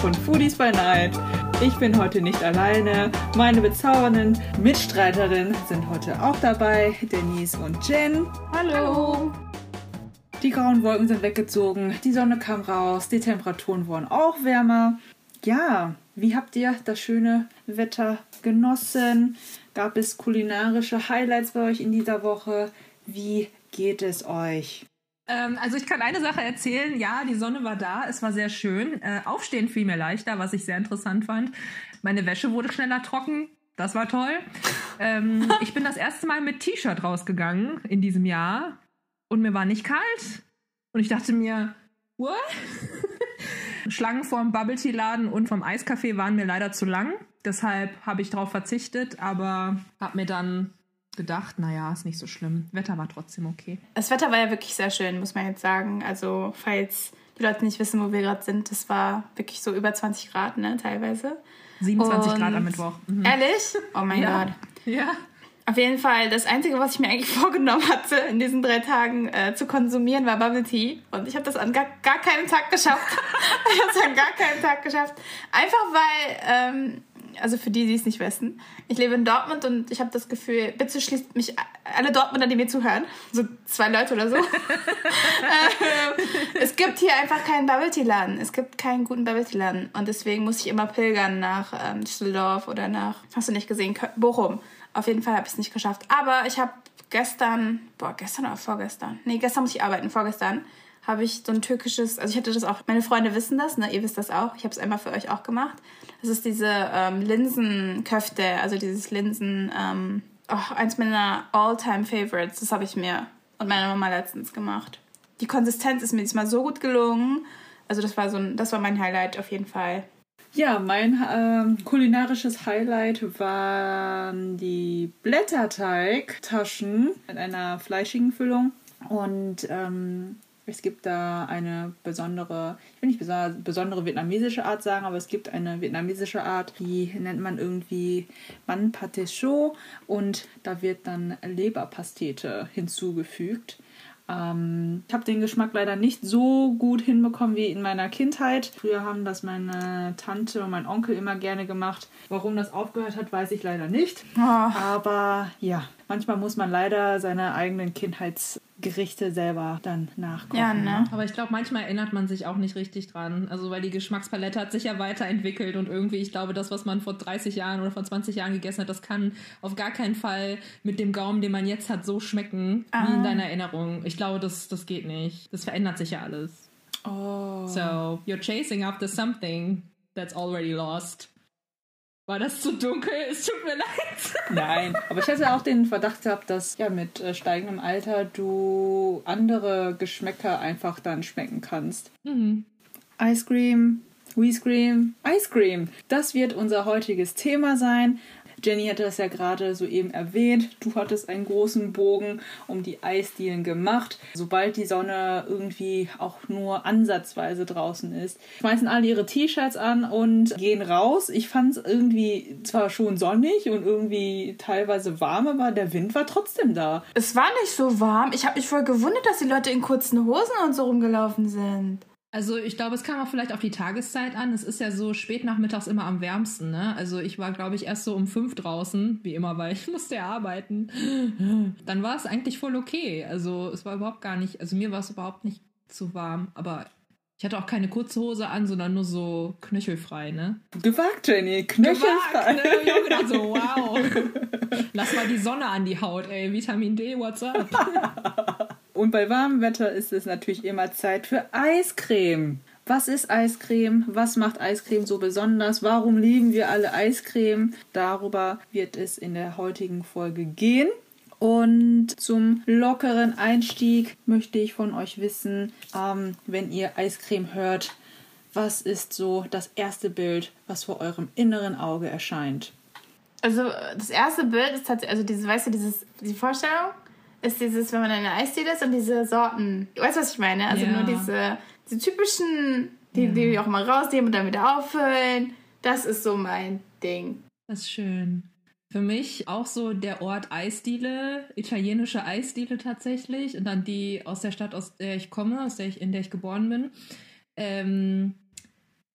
von Foodies by Night. Ich bin heute nicht alleine. Meine bezaubernden Mitstreiterinnen sind heute auch dabei, Denise und Jen. Hallo. Die grauen Wolken sind weggezogen, die Sonne kam raus, die Temperaturen wurden auch wärmer. Ja, wie habt ihr das schöne Wetter genossen? Gab es kulinarische Highlights bei euch in dieser Woche? Wie geht es euch? Ähm, also ich kann eine Sache erzählen. Ja, die Sonne war da, es war sehr schön. Äh, aufstehen fiel mir leichter, was ich sehr interessant fand. Meine Wäsche wurde schneller trocken. Das war toll. Ähm, ich bin das erste Mal mit T-Shirt rausgegangen in diesem Jahr und mir war nicht kalt. Und ich dachte mir, what? Schlangen vorm Bubble Tea Laden und vom Eiscafé waren mir leider zu lang. Deshalb habe ich darauf verzichtet, aber habe mir dann gedacht, naja, ist nicht so schlimm. Wetter war trotzdem okay. Das Wetter war ja wirklich sehr schön, muss man jetzt sagen. Also, falls die Leute nicht wissen, wo wir gerade sind, das war wirklich so über 20 Grad, ne, teilweise. 27 Und Grad am Mittwoch. Mhm. Ehrlich? Oh mein ja. Gott. Ja. Auf jeden Fall, das Einzige, was ich mir eigentlich vorgenommen hatte, in diesen drei Tagen äh, zu konsumieren, war Bubble Tea. Und ich habe das an gar, gar keinem Tag geschafft. ich habe es an gar keinem Tag geschafft. Einfach weil, ähm, also für die, die es nicht wissen, ich lebe in Dortmund und ich habe das Gefühl, bitte schließt mich alle Dortmunder, die mir zuhören, so zwei Leute oder so. ähm, es gibt hier einfach keinen Bubble Tea Laden. Es gibt keinen guten Bubble Tea Laden. Und deswegen muss ich immer pilgern nach ähm, Düsseldorf oder nach, hast du nicht gesehen, Bochum. Auf jeden Fall habe ich es nicht geschafft. Aber ich habe gestern, boah, gestern oder vorgestern? Nee, gestern muss ich arbeiten, vorgestern habe ich so ein türkisches, also ich hatte das auch, meine Freunde wissen das, ne, ihr wisst das auch, ich habe es einmal für euch auch gemacht. Das ist diese ähm, Linsenköfte, also dieses Linsen, ähm, oh, eins meiner all-time Favorites, das habe ich mir und meiner Mama letztens gemacht. Die Konsistenz ist mir diesmal so gut gelungen, also das war so ein, das war mein Highlight auf jeden Fall. Ja, mein ähm, kulinarisches Highlight waren die Blätterteigtaschen mit einer fleischigen Füllung. Und ähm, es gibt da eine besondere, ich will nicht besondere vietnamesische Art sagen, aber es gibt eine vietnamesische Art, die nennt man irgendwie Ban Pate Chaud und da wird dann Leberpastete hinzugefügt. Ähm, ich habe den Geschmack leider nicht so gut hinbekommen wie in meiner Kindheit. Früher haben das meine Tante und mein Onkel immer gerne gemacht. Warum das aufgehört hat, weiß ich leider nicht. Oh. Aber ja, manchmal muss man leider seine eigenen Kindheitsgerichte selber dann nachkochen. Ja, ne? Aber ich glaube, manchmal erinnert man sich auch nicht richtig dran. Also, weil die Geschmackspalette hat sich ja weiterentwickelt und irgendwie, ich glaube, das, was man vor 30 Jahren oder vor 20 Jahren gegessen hat, das kann auf gar keinen Fall mit dem Gaumen, den man jetzt hat, so schmecken ah. wie in ah. deiner Erinnerung. Ich glaube, das, das geht nicht. Das verändert sich ja alles. Oh. So, you're chasing after something that's already lost. War das zu dunkel? Es tut mir leid. Nein, aber ich hatte auch den Verdacht gehabt, dass ja mit äh, steigendem Alter du andere Geschmäcker einfach dann schmecken kannst. Mhm. Ice Cream, We Scream, Ice Cream. Das wird unser heutiges Thema sein. Jenny hatte das ja gerade soeben erwähnt. Du hattest einen großen Bogen um die Eisdielen gemacht. Sobald die Sonne irgendwie auch nur ansatzweise draußen ist, schmeißen alle ihre T-Shirts an und gehen raus. Ich fand es irgendwie zwar schon sonnig und irgendwie teilweise warm, aber der Wind war trotzdem da. Es war nicht so warm. Ich habe mich voll gewundert, dass die Leute in kurzen Hosen und so rumgelaufen sind. Also ich glaube, es kam auch vielleicht auf die Tageszeit an. Es ist ja so spät nachmittags immer am wärmsten. Ne? Also ich war, glaube ich, erst so um fünf draußen, wie immer, weil ich musste ja arbeiten. Dann war es eigentlich voll okay. Also es war überhaupt gar nicht, also mir war es überhaupt nicht zu warm. Aber ich hatte auch keine kurze Hose an, sondern nur so knöchelfrei, ne? Gewagt, Jenny, knöchelfrei. Gewagt, ne? Ich gedacht so, wow. Lass mal die Sonne an die Haut, ey. Vitamin D, what's up? Und bei warmem Wetter ist es natürlich immer Zeit für Eiscreme. Was ist Eiscreme? Was macht Eiscreme so besonders? Warum lieben wir alle Eiscreme? Darüber wird es in der heutigen Folge gehen. Und zum lockeren Einstieg möchte ich von euch wissen, ähm, wenn ihr Eiscreme hört, was ist so das erste Bild, was vor eurem inneren Auge erscheint? Also das erste Bild ist tatsächlich, also diese, weißt du, dieses, die Vorstellung, ist dieses, wenn man in einer Eisdiele ist und diese Sorten, weißt du, was ich meine? Also ja. nur diese, diese typischen, die, ja. die auch mal rausnehmen und dann wieder auffüllen. Das ist so mein Ding. Das ist schön. Für mich auch so der Ort Eisdiele, italienische Eisdiele tatsächlich. Und dann die aus der Stadt, aus der ich komme, aus der ich, in der ich geboren bin. Ähm,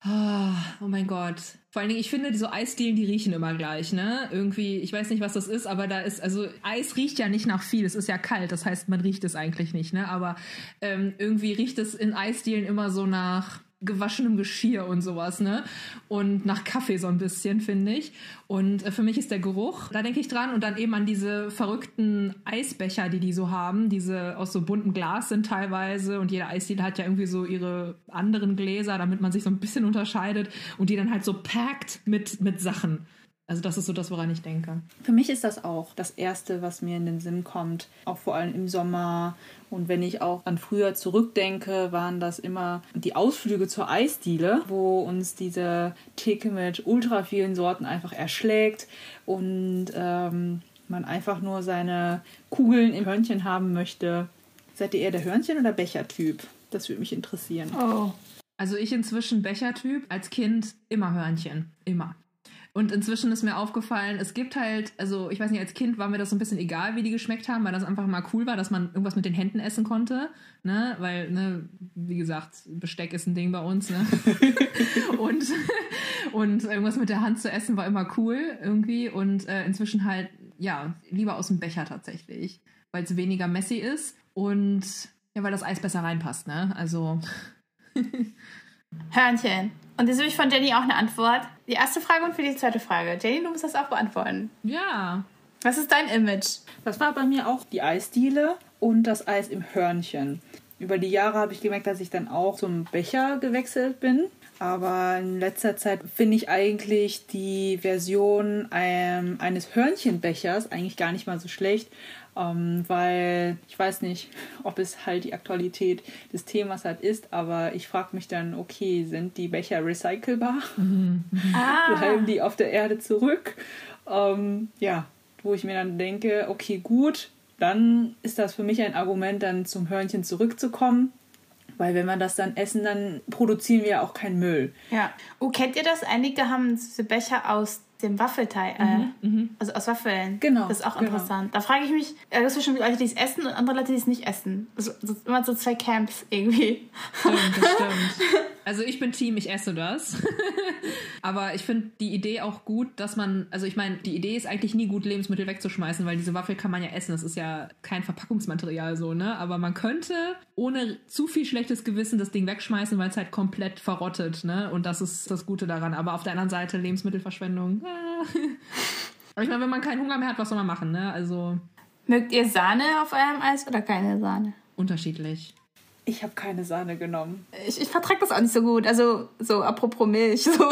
Oh, mein Gott. Vor allen Dingen, ich finde, so Eisdielen, die riechen immer gleich, ne? Irgendwie, ich weiß nicht, was das ist, aber da ist, also Eis riecht ja nicht nach viel. Es ist ja kalt, das heißt, man riecht es eigentlich nicht, ne? Aber ähm, irgendwie riecht es in Eisdielen immer so nach gewaschenem Geschirr und sowas, ne? Und nach Kaffee so ein bisschen, finde ich. Und äh, für mich ist der Geruch, da denke ich dran. Und dann eben an diese verrückten Eisbecher, die die so haben, diese aus so buntem Glas sind teilweise. Und jeder Eisdiele hat ja irgendwie so ihre anderen Gläser, damit man sich so ein bisschen unterscheidet. Und die dann halt so packt mit, mit Sachen. Also das ist so das, woran ich denke. Für mich ist das auch das Erste, was mir in den Sinn kommt. Auch vor allem im Sommer. Und wenn ich auch an früher zurückdenke, waren das immer die Ausflüge zur Eisdiele, wo uns diese Theke mit ultra vielen Sorten einfach erschlägt und ähm, man einfach nur seine Kugeln im Hörnchen haben möchte. Seid ihr eher der Hörnchen- oder Bechertyp? Das würde mich interessieren. Oh. Also ich inzwischen Bechertyp, als Kind immer Hörnchen. Immer. Und inzwischen ist mir aufgefallen, es gibt halt, also ich weiß nicht, als Kind war mir das so ein bisschen egal, wie die geschmeckt haben, weil das einfach mal cool war, dass man irgendwas mit den Händen essen konnte. Ne? Weil, ne, wie gesagt, Besteck ist ein Ding bei uns, ne? und, und irgendwas mit der Hand zu essen war immer cool irgendwie. Und äh, inzwischen halt, ja, lieber aus dem Becher tatsächlich. Weil es weniger messy ist und ja, weil das Eis besser reinpasst, ne? Also. Hörnchen. Und jetzt habe ich von Jenny auch eine Antwort. Die erste Frage und für die zweite Frage. Jenny, du musst das auch beantworten. Ja. Was ist dein Image? Das war bei mir auch die Eisdiele und das Eis im Hörnchen. Über die Jahre habe ich gemerkt, dass ich dann auch zum Becher gewechselt bin. Aber in letzter Zeit finde ich eigentlich die Version ähm, eines Hörnchenbechers eigentlich gar nicht mal so schlecht, ähm, weil ich weiß nicht, ob es halt die Aktualität des Themas halt ist, aber ich frage mich dann, okay, sind die Becher recycelbar? Ah. Bleiben die auf der Erde zurück? Ähm, ja, wo ich mir dann denke, okay, gut, dann ist das für mich ein Argument, dann zum Hörnchen zurückzukommen. Weil wenn wir das dann essen, dann produzieren wir ja auch keinen Müll. Ja. Oh, kennt ihr das? Einige haben diese Becher aus dem Waffelteig, äh, also aus Waffeln. Genau, Das ist auch genau. interessant. Da frage ich mich, es gibt schon Leute, die es essen und andere Leute, die es nicht essen. Also, so, immer so zwei Camps irgendwie. Stimmt, das stimmt. Also ich bin Team, ich esse das. Aber ich finde die Idee auch gut, dass man, also ich meine, die Idee ist eigentlich nie gut, Lebensmittel wegzuschmeißen, weil diese Waffel kann man ja essen. Das ist ja kein Verpackungsmaterial so, ne? Aber man könnte ohne zu viel schlechtes Gewissen das Ding wegschmeißen, weil es halt komplett verrottet, ne? Und das ist das Gute daran. Aber auf der anderen Seite Lebensmittelverschwendung. ah. Aber ich meine, wenn man keinen Hunger mehr hat, was soll man machen, ne? Also Mögt ihr Sahne auf eurem Eis oder keine Sahne? unterschiedlich. Ich habe keine Sahne genommen. Ich, ich vertrage das auch nicht so gut. Also, so apropos Milch. So.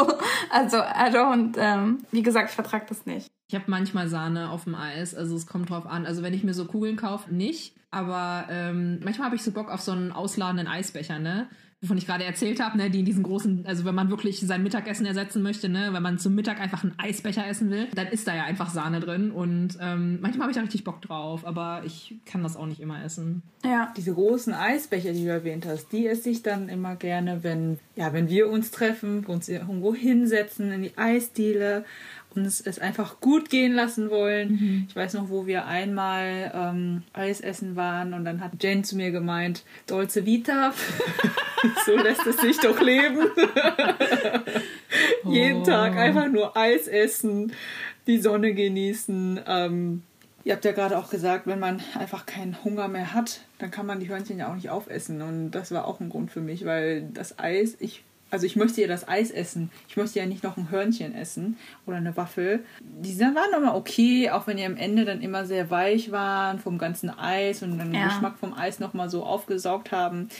Also, I don't, ähm, wie gesagt, ich vertrage das nicht. Ich habe manchmal Sahne auf dem Eis, also es kommt drauf an. Also wenn ich mir so Kugeln kaufe, nicht. Aber ähm, manchmal habe ich so Bock auf so einen ausladenden Eisbecher, ne? Wovon ich gerade erzählt habe, ne? Die in diesen großen, also wenn man wirklich sein Mittagessen ersetzen möchte, ne? Wenn man zum Mittag einfach einen Eisbecher essen will, dann ist da ja einfach Sahne drin. Und ähm, manchmal habe ich da richtig Bock drauf, aber ich kann das auch nicht immer essen. Ja. Diese großen Eisbecher, die du erwähnt hast, die esse ich dann immer gerne, wenn, ja, wenn wir uns treffen, uns irgendwo hinsetzen in die Eisdiele, uns es einfach gut gehen lassen wollen. Ich weiß noch, wo wir einmal ähm, Eis essen waren und dann hat Jane zu mir gemeint, Dolce Vita, so lässt es sich doch leben. Jeden Tag einfach nur Eis essen, die Sonne genießen. Ähm, Ihr habt ja gerade auch gesagt, wenn man einfach keinen Hunger mehr hat, dann kann man die Hörnchen ja auch nicht aufessen. Und das war auch ein Grund für mich, weil das Eis, ich, also ich möchte ja das Eis essen. Ich möchte ja nicht noch ein Hörnchen essen oder eine Waffel. Die waren immer okay, auch wenn die am Ende dann immer sehr weich waren vom ganzen Eis und dann den Ja. Geschmack vom Eis nochmal so aufgesaugt haben.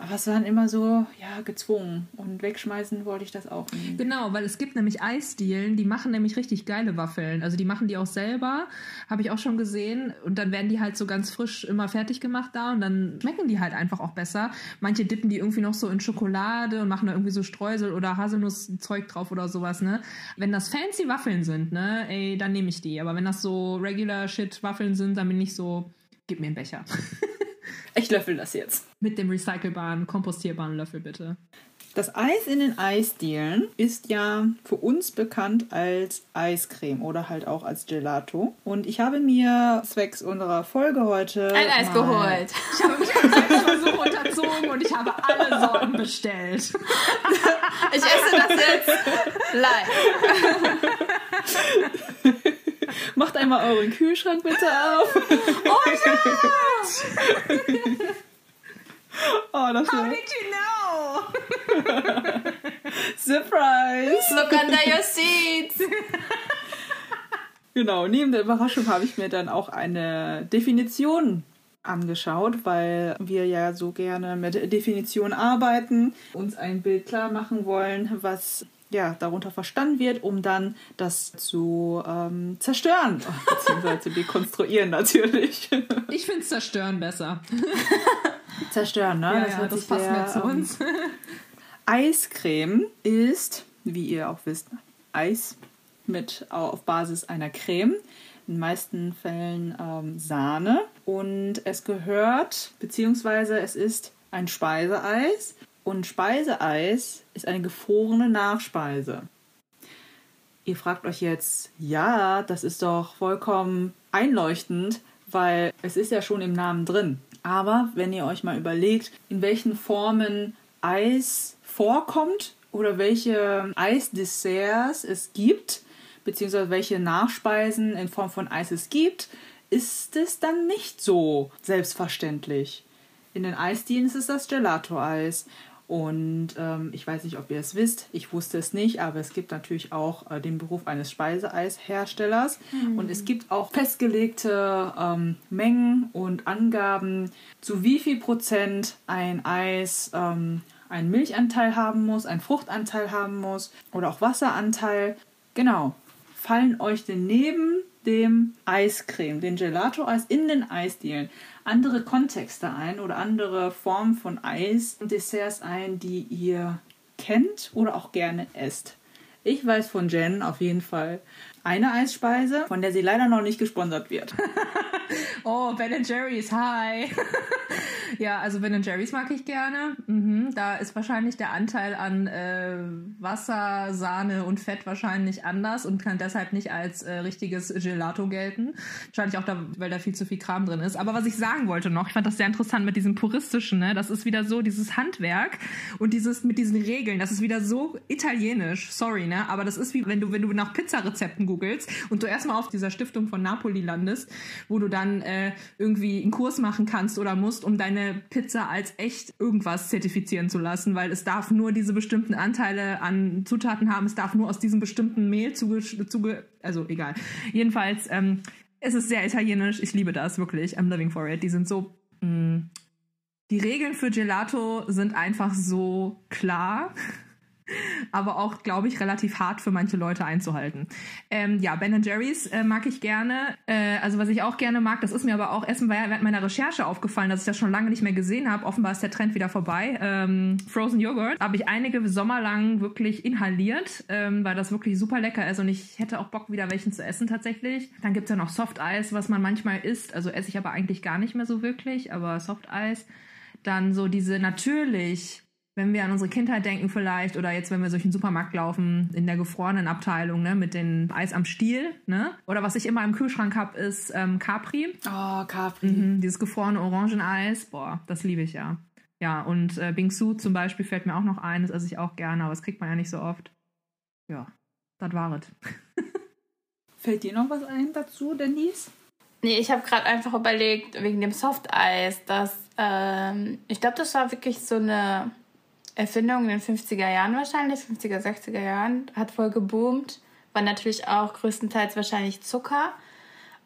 Aber es waren immer so, ja, gezwungen. Und wegschmeißen wollte ich das auch nicht. Genau, weil es gibt nämlich Eisdielen, die machen nämlich richtig geile Waffeln. Also die machen die auch selber, habe ich auch schon gesehen. Und dann werden die halt so ganz frisch immer fertig gemacht da und dann schmecken die halt einfach auch besser. Manche dippen die irgendwie noch so in Schokolade und machen da irgendwie so Streusel oder Haselnusszeug drauf oder sowas, ne? Wenn das fancy Waffeln sind, ne, ey, dann nehme ich die. Aber wenn das so regular shit Waffeln sind, dann bin ich so, gib mir einen Becher. Ich löffel das jetzt. Mit dem recycelbaren, kompostierbaren Löffel bitte. Das Eis in den Eisdielen ist ja für uns bekannt als Eiscreme oder halt auch als Gelato. Und ich habe mir zwecks unserer Folge heute. Ein Eis geholt. Ich habe mich einem Selbstversuch unterzogen und ich habe alle Sorten bestellt. Ich esse das jetzt live. Macht einmal euren Kühlschrank bitte auf. Oh ja! Oh, das How did you know? Surprise! Look under your seats. Genau, neben der Überraschung habe ich mir dann auch eine Definition angeschaut, weil wir ja so gerne mit Definitionen arbeiten, uns ein Bild klar machen wollen, was ja darunter verstanden wird, um dann das zu ähm, zerstören, beziehungsweise zu dekonstruieren natürlich. Ich finde zerstören besser. zerstören, ne? Ja, ja, hört das passt sehr, mehr zu ähm, uns. Eiscreme ist, wie ihr auch wisst, Eis mit auf Basis einer Creme. In den meisten Fällen ähm, Sahne. Und es gehört, beziehungsweise es ist ein Speiseeis. Und Speiseeis ist eine gefrorene Nachspeise. Ihr fragt euch jetzt, ja, das ist doch vollkommen einleuchtend, weil es ist ja schon im Namen drin. Aber wenn ihr euch mal überlegt, in welchen Formen Eis vorkommt oder welche Eisdesserts es gibt, beziehungsweise welche Nachspeisen in Form von Eis es gibt, ist es dann nicht so selbstverständlich. In den Eisdielen ist es das Gelato-Eis. Und ähm, ich weiß nicht, ob ihr es wisst, ich wusste es nicht, aber es gibt natürlich auch äh, den Beruf eines Speiseeisherstellers. Und es gibt auch festgelegte ähm, Mengen und Angaben, zu wie viel Prozent ein Eis ähm, einen Milchanteil haben muss, einen Fruchtanteil haben muss oder auch Wasseranteil. Genau. Fallen euch denn neben dem Eiscreme, den Gelato-Eis in den Eisdielen, andere Kontexte ein oder andere Formen von Eis und Desserts ein, die ihr kennt oder auch gerne esst? Ich weiß von Jen auf jeden Fall eine Eisspeise, von der sie leider noch nicht gesponsert wird. Oh, Ben Jerry's, hi. ja, also Ben Jerry's mag ich gerne. Mhm, da ist wahrscheinlich der Anteil an äh, Wasser, Sahne und Fett wahrscheinlich anders und kann deshalb nicht als äh, richtiges Gelato gelten. Wahrscheinlich auch, da, weil da viel zu viel Kram drin ist. Aber was ich sagen wollte noch, ich fand das sehr interessant mit diesem puristischen, ne? Das ist wieder so dieses Handwerk und dieses mit diesen Regeln, das ist wieder so italienisch, sorry, ne? Aber das ist wie wenn du, wenn du nach Pizzarezepten googelst und du erstmal auf dieser Stiftung von Napoli landest, wo du dann äh, irgendwie einen Kurs machen kannst oder musst, um deine Pizza als echt irgendwas zertifizieren zu lassen, weil es darf nur diese bestimmten Anteile an Zutaten haben, es darf nur aus diesem bestimmten Mehl zuge, zuge also egal. Jedenfalls, ähm, es ist sehr italienisch, ich liebe das wirklich, I'm living for it. Die sind so, mh, die Regeln für Gelato sind einfach so klar aber auch, glaube ich, relativ hart für manche Leute einzuhalten. Ähm, ja, Ben Jerry's äh, mag ich gerne. Äh, also was ich auch gerne mag, das ist mir aber auch erst während meiner Recherche aufgefallen, dass ich das schon lange nicht mehr gesehen habe. Offenbar ist der Trend wieder vorbei. Ähm, Frozen Joghurt habe ich einige Sommer lang wirklich inhaliert, ähm, weil das wirklich super lecker ist und ich hätte auch Bock, wieder welchen zu essen tatsächlich. Dann gibt's ja noch Soft Eis, was man manchmal isst. Also esse ich aber eigentlich gar nicht mehr so wirklich, aber Soft Eis. Dann so diese natürlich wenn wir an unsere Kindheit denken vielleicht oder jetzt, wenn wir durch den Supermarkt laufen, in der gefrorenen Abteilung, ne, mit dem Eis am Stiel, ne? Oder was ich immer im Kühlschrank habe, ist ähm, Capri. Oh, Capri. Mhm, dieses gefrorene Orangeneis. Boah, das liebe ich ja. Ja, und äh, Bingsu zum Beispiel fällt mir auch noch ein, das esse ich auch gerne, aber das kriegt man ja nicht so oft. Ja, das war es. Fällt dir noch was ein dazu, Denise? Nee, ich habe gerade einfach überlegt, wegen dem Softeis, dass ähm, ich glaube, das war wirklich so eine Erfindung in den 50er Jahren wahrscheinlich, 50er, 60er Jahren, hat voll geboomt. War natürlich auch größtenteils wahrscheinlich Zucker.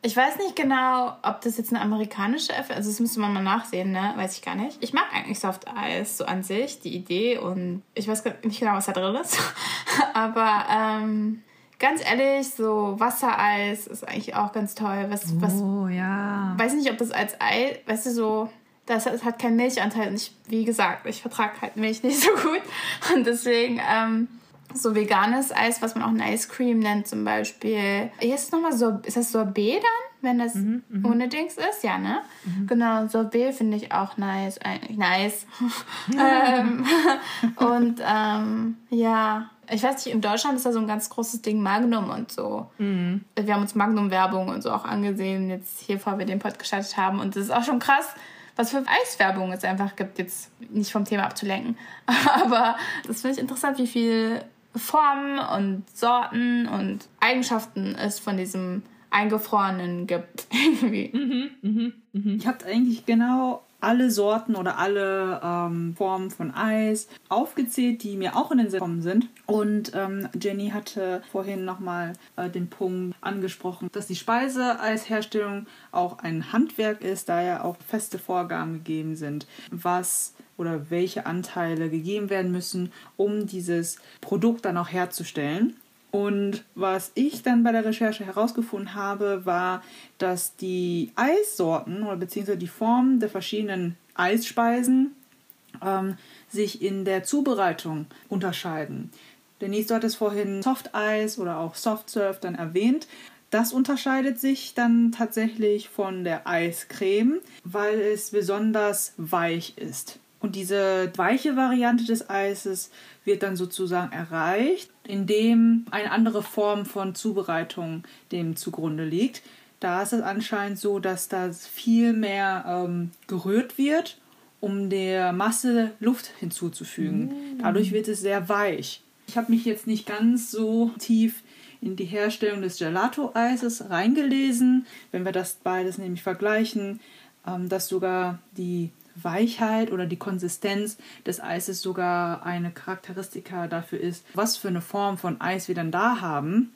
Ich weiß nicht genau, ob das jetzt eine amerikanische Erfindung also das müsste man mal nachsehen, ne? Weiß ich gar nicht. Ich mag eigentlich Soft Eis so an sich, die Idee und ich weiß nicht genau, was da drin ist. Aber ähm, ganz ehrlich, so Wassereis ist eigentlich auch ganz toll. Was, was, Oh ja. weiß nicht, ob das als Ei, weißt du, so, das hat, hat keinen Milchanteil. Und ich, wie gesagt, ich vertrage halt Milch nicht so gut. Und deswegen, ähm, so veganes Eis, was man auch ein Ice Cream nennt zum Beispiel. Hier ist nochmal so, ist das Sorbet dann? wenn das ohne Dings ist, ja, ne? Genau, Sorbet finde ich auch nice. Eigentlich nice. ähm, und ähm, ja, ich weiß nicht, in Deutschland ist da so ein ganz großes Ding Magnum und so. Wir haben uns Magnum-Werbung und so auch angesehen, jetzt hier, bevor wir den Pod gestartet haben. Und das ist auch schon krass, was für Eiswerbung es einfach gibt, jetzt nicht vom Thema abzulenken. Aber das finde ich interessant, wie viel Formen und Sorten und Eigenschaften es von diesem Eingefrorenen gibt. Irgendwie. Ich habe eigentlich genau alle Sorten oder alle ähm, Formen von Eis aufgezählt, die mir auch in den Sinn gekommen sind. Und ähm, Jenny hatte vorhin nochmal äh, den Punkt angesprochen, dass die Speiseeisherstellung auch ein Handwerk ist, da ja auch feste Vorgaben gegeben sind, was oder welche Anteile gegeben werden müssen, um dieses Produkt dann auch herzustellen. Und was ich dann bei der Recherche herausgefunden habe, war, dass die Eissorten oder beziehungsweise die Formen der verschiedenen Eisspeisen ähm, sich in der Zubereitung unterscheiden. Denise, du hattest vorhin Softeis oder auch Soft Serve dann erwähnt. Das unterscheidet sich dann tatsächlich von der Eiscreme, weil es besonders weich ist. Und diese weiche Variante des Eises wird dann sozusagen erreicht, indem eine andere Form von Zubereitung dem zugrunde liegt. Da ist es anscheinend so, dass da viel mehr ähm, gerührt wird, um der Masse Luft hinzuzufügen. Dadurch wird es sehr weich. Ich habe mich jetzt nicht ganz so tief in die Herstellung des Gelato-Eises reingelesen. Wenn wir das beides nämlich vergleichen, ähm, dass sogar die Weichheit oder die Konsistenz des Eises sogar eine Charakteristika dafür ist, was für eine Form von Eis wir dann da haben.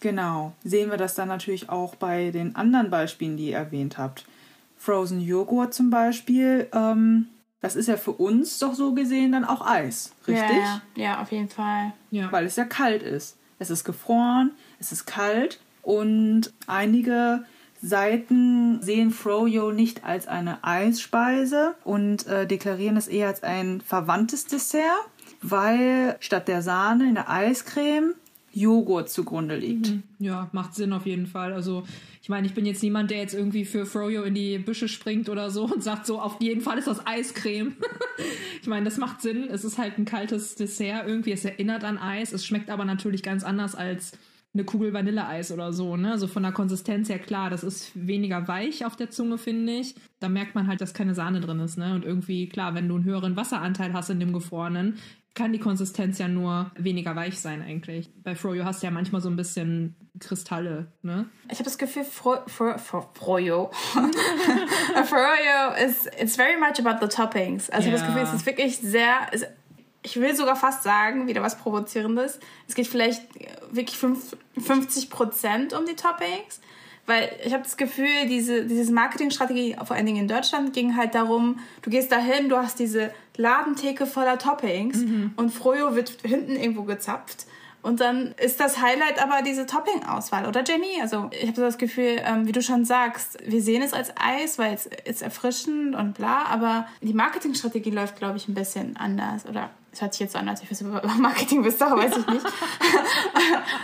Genau, sehen wir das dann natürlich auch bei den anderen Beispielen, die ihr erwähnt habt. Frozen Joghurt zum Beispiel, ähm, das ist ja für uns doch so gesehen dann auch Eis, richtig? Ja, ja, ja, auf jeden Fall. Ja. Weil es ja kalt ist. Es ist gefroren, es ist kalt und einige Seiten sehen Froyo nicht als eine Eisspeise und äh, deklarieren es eher als ein verwandtes Dessert, weil statt der Sahne in der Eiscreme Joghurt zugrunde liegt. Ja, macht Sinn auf jeden Fall. Also, ich meine, ich bin jetzt niemand, der jetzt irgendwie für Froyo in die Büsche springt oder so und sagt so, auf jeden Fall ist das Eiscreme. ich meine, das macht Sinn. Es ist halt ein kaltes Dessert irgendwie. Es erinnert an Eis. Es schmeckt aber natürlich ganz anders als eine Kugel Vanilleeis oder so, ne? Also von der Konsistenz her klar, das ist weniger weich auf der Zunge, finde ich. Da merkt man halt, dass keine Sahne drin ist, ne? Und irgendwie, klar, wenn du einen höheren Wasseranteil hast in dem Gefrorenen, kann die Konsistenz ja nur weniger weich sein eigentlich. Bei Froyo hast du ja manchmal so ein bisschen Kristalle, ne? Ich habe das Gefühl, Fro Fro Fro Froyo. Froyo is it's very much about the toppings. Also ich habe das. Gefühl, es ist wirklich sehr. Ich will sogar fast sagen, wieder was Provozierendes. Es geht vielleicht äh, wirklich fünf- 50 Prozent um die Toppings. Weil ich habe das Gefühl, diese dieses Marketingstrategie, vor allen Dingen in Deutschland, ging halt darum, du gehst dahin, du hast diese Ladentheke voller Toppings und Froyo wird hinten irgendwo gezapft. Und dann ist das Highlight aber diese Topping-Auswahl, oder Jenny? Also ich habe so das Gefühl, ähm, wie du schon sagst, wir sehen es als Eis, weil es ist erfrischend und bla, aber die Marketingstrategie läuft, glaube ich, ein bisschen anders. Oder es hört sich jetzt so an, als ich was über Marketing wüsste, aber weiß ich nicht.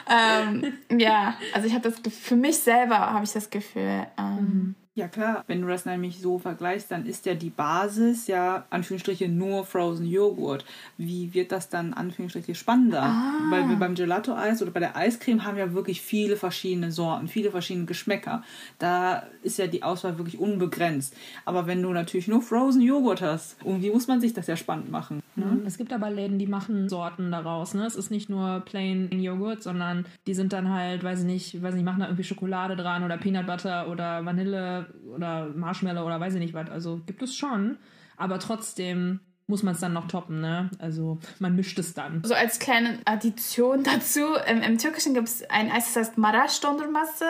ähm, ja, also ich habe das Gefühl, für mich selber habe ich das Gefühl, ähm, Ja klar, wenn du das nämlich so vergleichst, dann ist ja die Basis ja Anführungsstriche nur Frozen Joghurt. Wie wird das dann Anführungsstriche spannender? Weil wir beim Gelato-Eis oder bei der Eiscreme haben ja wirklich viele verschiedene Sorten, viele verschiedene Geschmäcker. Da ist ja die Auswahl wirklich unbegrenzt. Aber wenn du natürlich nur Frozen Joghurt hast, irgendwie muss man sich das ja spannend machen. Ne? Es gibt aber Läden, die machen Sorten daraus. Ne? Es ist nicht nur plain Joghurt, sondern die sind dann halt, weiß ich nicht, weiß nicht, machen da irgendwie Schokolade dran oder Peanut Butter oder Vanille oder Marshmallow oder weiß ich nicht was. Also gibt es schon, aber trotzdem muss man es dann noch toppen, ne? Also man mischt es dann. so als kleine Addition dazu, im, im Türkischen gibt es ein Eis, das heißt Maraş Dondurması.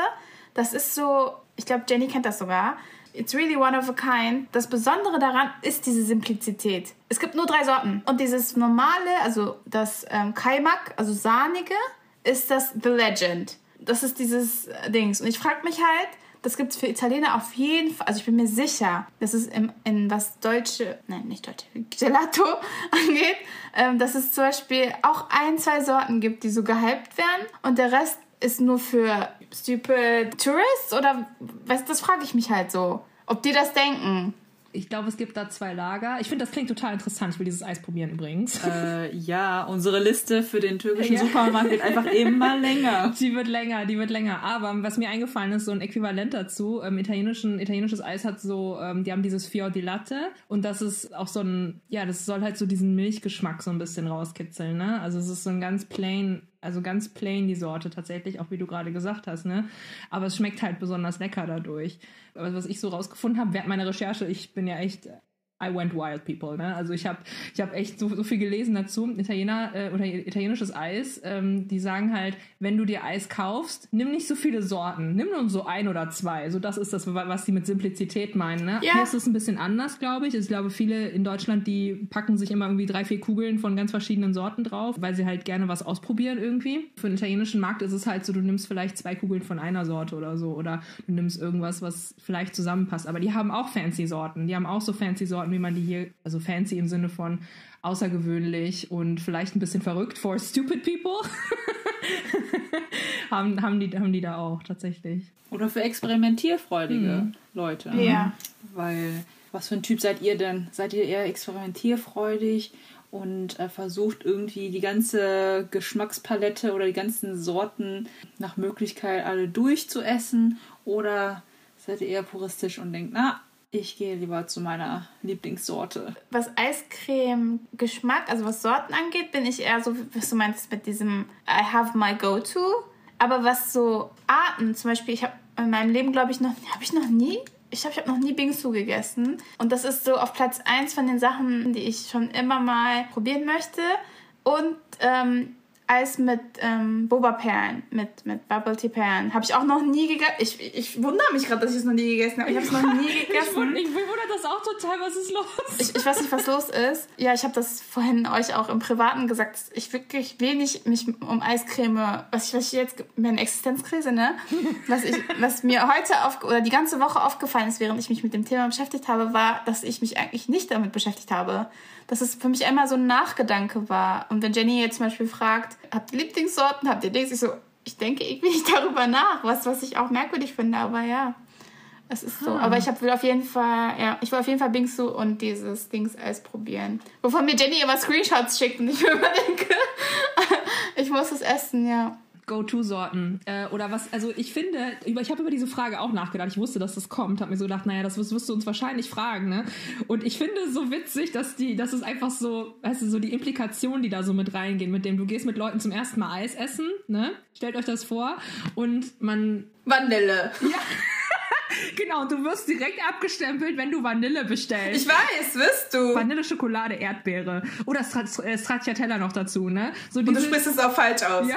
Das ist so, ich glaube, Jenny kennt das sogar. It's really one of a kind. Das Besondere daran ist diese Simplizität. Es gibt nur drei Sorten. Und dieses normale, also das ähm, Kaimak, also sahnige, ist das The Legend. Das ist dieses äh, Dings. Und ich frage mich halt, das gibt es für Italiener auf jeden Fall. Also ich bin mir sicher, dass es im, in was deutsche, nein, nicht deutsche, Gelato angeht, ähm, dass es zum Beispiel auch ein, zwei Sorten gibt, die so gehypt werden und der Rest ist nur für stupid Tourists oder was, das frage ich mich halt so. Ob die das denken. Ich glaube, es gibt da zwei Lager. Ich finde, das klingt total interessant. Ich will dieses Eis probieren übrigens. Äh, ja, unsere Liste für den türkischen ja. Supermarkt wird einfach immer länger. Die wird länger, die wird länger. Aber was mir eingefallen ist, so ein Äquivalent dazu, ähm, italienischen, italienisches Eis hat so, ähm, die haben dieses Fior di Latte und das ist auch so ein, ja, das soll halt so diesen Milchgeschmack so ein bisschen rauskitzeln, ne? Also es ist so ein ganz plain also ganz plain die Sorte tatsächlich, auch wie du gerade gesagt hast, ne? Aber es schmeckt halt besonders lecker dadurch. Was ich so rausgefunden habe während meiner Recherche, ich bin ja echt I went wild, people. Ne? Also ich habe ich hab echt so, so viel gelesen dazu. Italiener äh, oder italienisches Eis, ähm, die sagen halt, wenn du dir Eis kaufst, nimm nicht so viele Sorten, nimm nur so ein oder zwei. So das ist das, was die mit Simplizität meinen. Ne? Ja. Hier ist es ein bisschen anders, glaube ich. Ich glaube, viele in Deutschland, die packen sich immer irgendwie drei, vier Kugeln von ganz verschiedenen Sorten drauf, weil sie halt gerne was ausprobieren irgendwie. Für den italienischen Markt ist es halt so, du nimmst vielleicht zwei Kugeln von einer Sorte oder so oder du nimmst irgendwas, was vielleicht zusammenpasst. Aber die haben auch fancy Sorten. Die haben auch so fancy Sorten wie man die hier, also fancy im Sinne von außergewöhnlich und vielleicht ein bisschen verrückt for stupid people, haben, haben, die, haben die da auch tatsächlich. Oder für experimentierfreudige hm. Leute. Ja. Weil, was für ein Typ seid ihr denn? Seid ihr eher experimentierfreudig? und äh, versucht irgendwie die ganze Geschmackspalette oder die ganzen Sorten nach Möglichkeit alle durchzuessen oder seid ihr eher puristisch und denkt, na, ich gehe lieber zu meiner Lieblingssorte. Was Eiscreme-Geschmack, also was Sorten angeht, bin ich eher so, was du meinst mit diesem I have my go-to. Aber was so Arten, zum Beispiel, ich habe in meinem Leben, glaube ich, noch, habe ich noch nie ich glaube, ich habe noch nie Bingsu gegessen. Und das ist so auf Platz 1 von den Sachen, die ich schon immer mal probieren möchte. Und ähm, Eis mit ähm, Boba-Perlen, mit, mit Bubble-Tea-Perlen. Habe ich auch noch nie gegessen. Ich, ich wundere mich gerade, dass ich es noch nie gegessen habe. Ich habe es noch nie gegessen. ich, ich wundere das auch total. Was ist los? Ich, ich weiß nicht, was los ist. Ja, ich habe das vorhin euch auch im Privaten gesagt, ich wirklich wenig mich um Eiscreme, was ich, was ich jetzt, mir eine Existenzkrise, ne? Was, ich, was mir heute auf, oder die ganze Woche aufgefallen ist, während ich mich mit dem Thema beschäftigt habe, war, dass ich mich eigentlich nicht damit beschäftigt habe dass es für mich einmal so ein Nachgedanke war. Und wenn Jenny jetzt zum Beispiel fragt, habt ihr Lieblingssorten, habt ihr Dings? Ich so, ich denke irgendwie nicht darüber nach, was, was ich auch merkwürdig finde, aber ja. Es ist so. Hm. Aber ich will auf jeden Fall, ja, ich will auf jeden Fall Bingsu und dieses Dings-Eis probieren. Wovon mir Jenny immer Screenshots schickt und ich mir immer denke, ich muss es essen, ja. Go-To-Sorten äh, oder was, also ich finde, über, ich habe über diese Frage auch nachgedacht, ich wusste, dass das kommt, habe mir so gedacht, naja, das wirst, wirst, du uns wahrscheinlich fragen, ne? Und ich finde es so witzig, dass die, das ist einfach so, weißt du, so die Implikationen, die da so mit reingehen, mit dem du gehst mit Leuten zum ersten Mal Eis essen, ne? Stellt euch das vor und man... Vanille. Ja. Genau, und du wirst direkt abgestempelt, wenn du Vanille bestellst. Ich weiß, wirst du. Vanille, Schokolade, Erdbeere. Oder Stracciatella noch dazu, ne? So und du sprichst es auch falsch aus. Ja,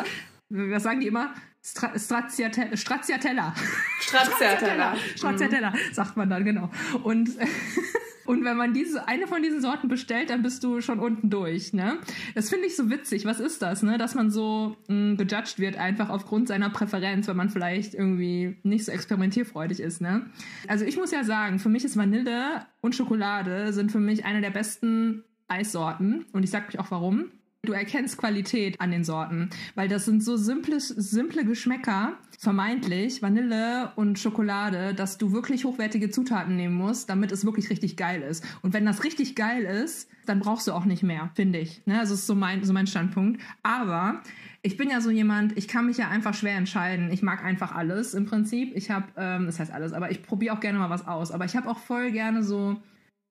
was sagen die immer? Stra Stracciatella. Stracciatella. Stracciatella, Stracciatella mhm. sagt man dann, genau. Und, und wenn man diese, eine von diesen Sorten bestellt, dann bist du schon unten durch, ne? Das finde ich so witzig. Was ist das, ne? Dass man so mh, gejudged wird, einfach aufgrund seiner Präferenz, wenn man vielleicht irgendwie nicht so experimentierfreudig ist, ne? Also ich muss ja sagen, für mich ist Vanille und Schokolade sind für mich eine der besten Eissorten. Und ich sag euch auch warum. Du erkennst Qualität an den Sorten, weil das sind so simple, simple Geschmäcker, vermeintlich Vanille und Schokolade, dass du wirklich hochwertige Zutaten nehmen musst, damit es wirklich richtig geil ist. Und wenn das richtig geil ist, dann brauchst du auch nicht mehr, finde ich. Ne? Also ist so mein, so mein Standpunkt. Aber ich bin ja so jemand, ich kann mich ja einfach schwer entscheiden. Ich mag einfach alles im Prinzip. Ich habe, ähm, das heißt alles, aber ich probiere auch gerne mal was aus. Aber ich habe auch voll gerne so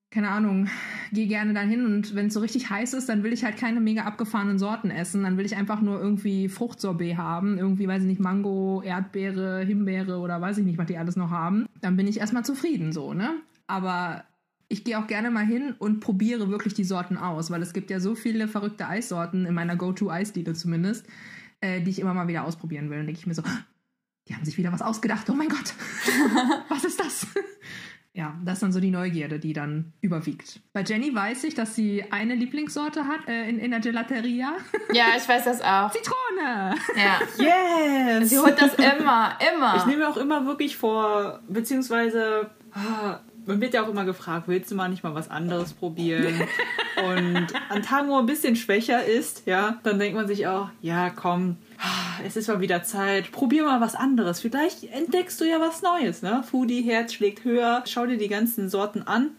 keine Ahnung, gehe gerne dahin und wenn es so richtig heiß ist, dann will ich halt keine mega abgefahrenen Sorten essen. Dann will ich einfach nur irgendwie Fruchtsorbet haben. Irgendwie, weiß ich nicht, Mango, Erdbeere, Himbeere oder weiß ich nicht, was die alles noch haben. Dann bin ich erstmal zufrieden so, ne? Aber ich gehe auch gerne mal hin und probiere wirklich die Sorten aus, weil es gibt ja so viele verrückte Eissorten, in meiner Go-To-Eisdiele zumindest, äh, die ich immer mal wieder ausprobieren will. Und denke ich mir so, die haben sich wieder was ausgedacht. Oh mein Gott, was ist das? Ja, das ist dann so die Neugierde, die dann überwiegt. Bei Jenny weiß ich, dass sie eine Lieblingssorte hat äh, in, in der Gelateria. Ja, ich weiß das auch. Zitrone! Ja. Yes! Sie holt das immer, immer. Ich nehme auch immer wirklich vor, beziehungsweise. Man wird ja auch immer gefragt, willst du mal nicht mal was anderes probieren? Und an Tagen, wo ein bisschen schwächer ist, ja, dann denkt man sich auch, ja, komm, es ist mal wieder Zeit. Probier mal was anderes. Vielleicht entdeckst du ja was Neues. Ne? Foodie, Herz schlägt höher. Schau dir die ganzen Sorten an.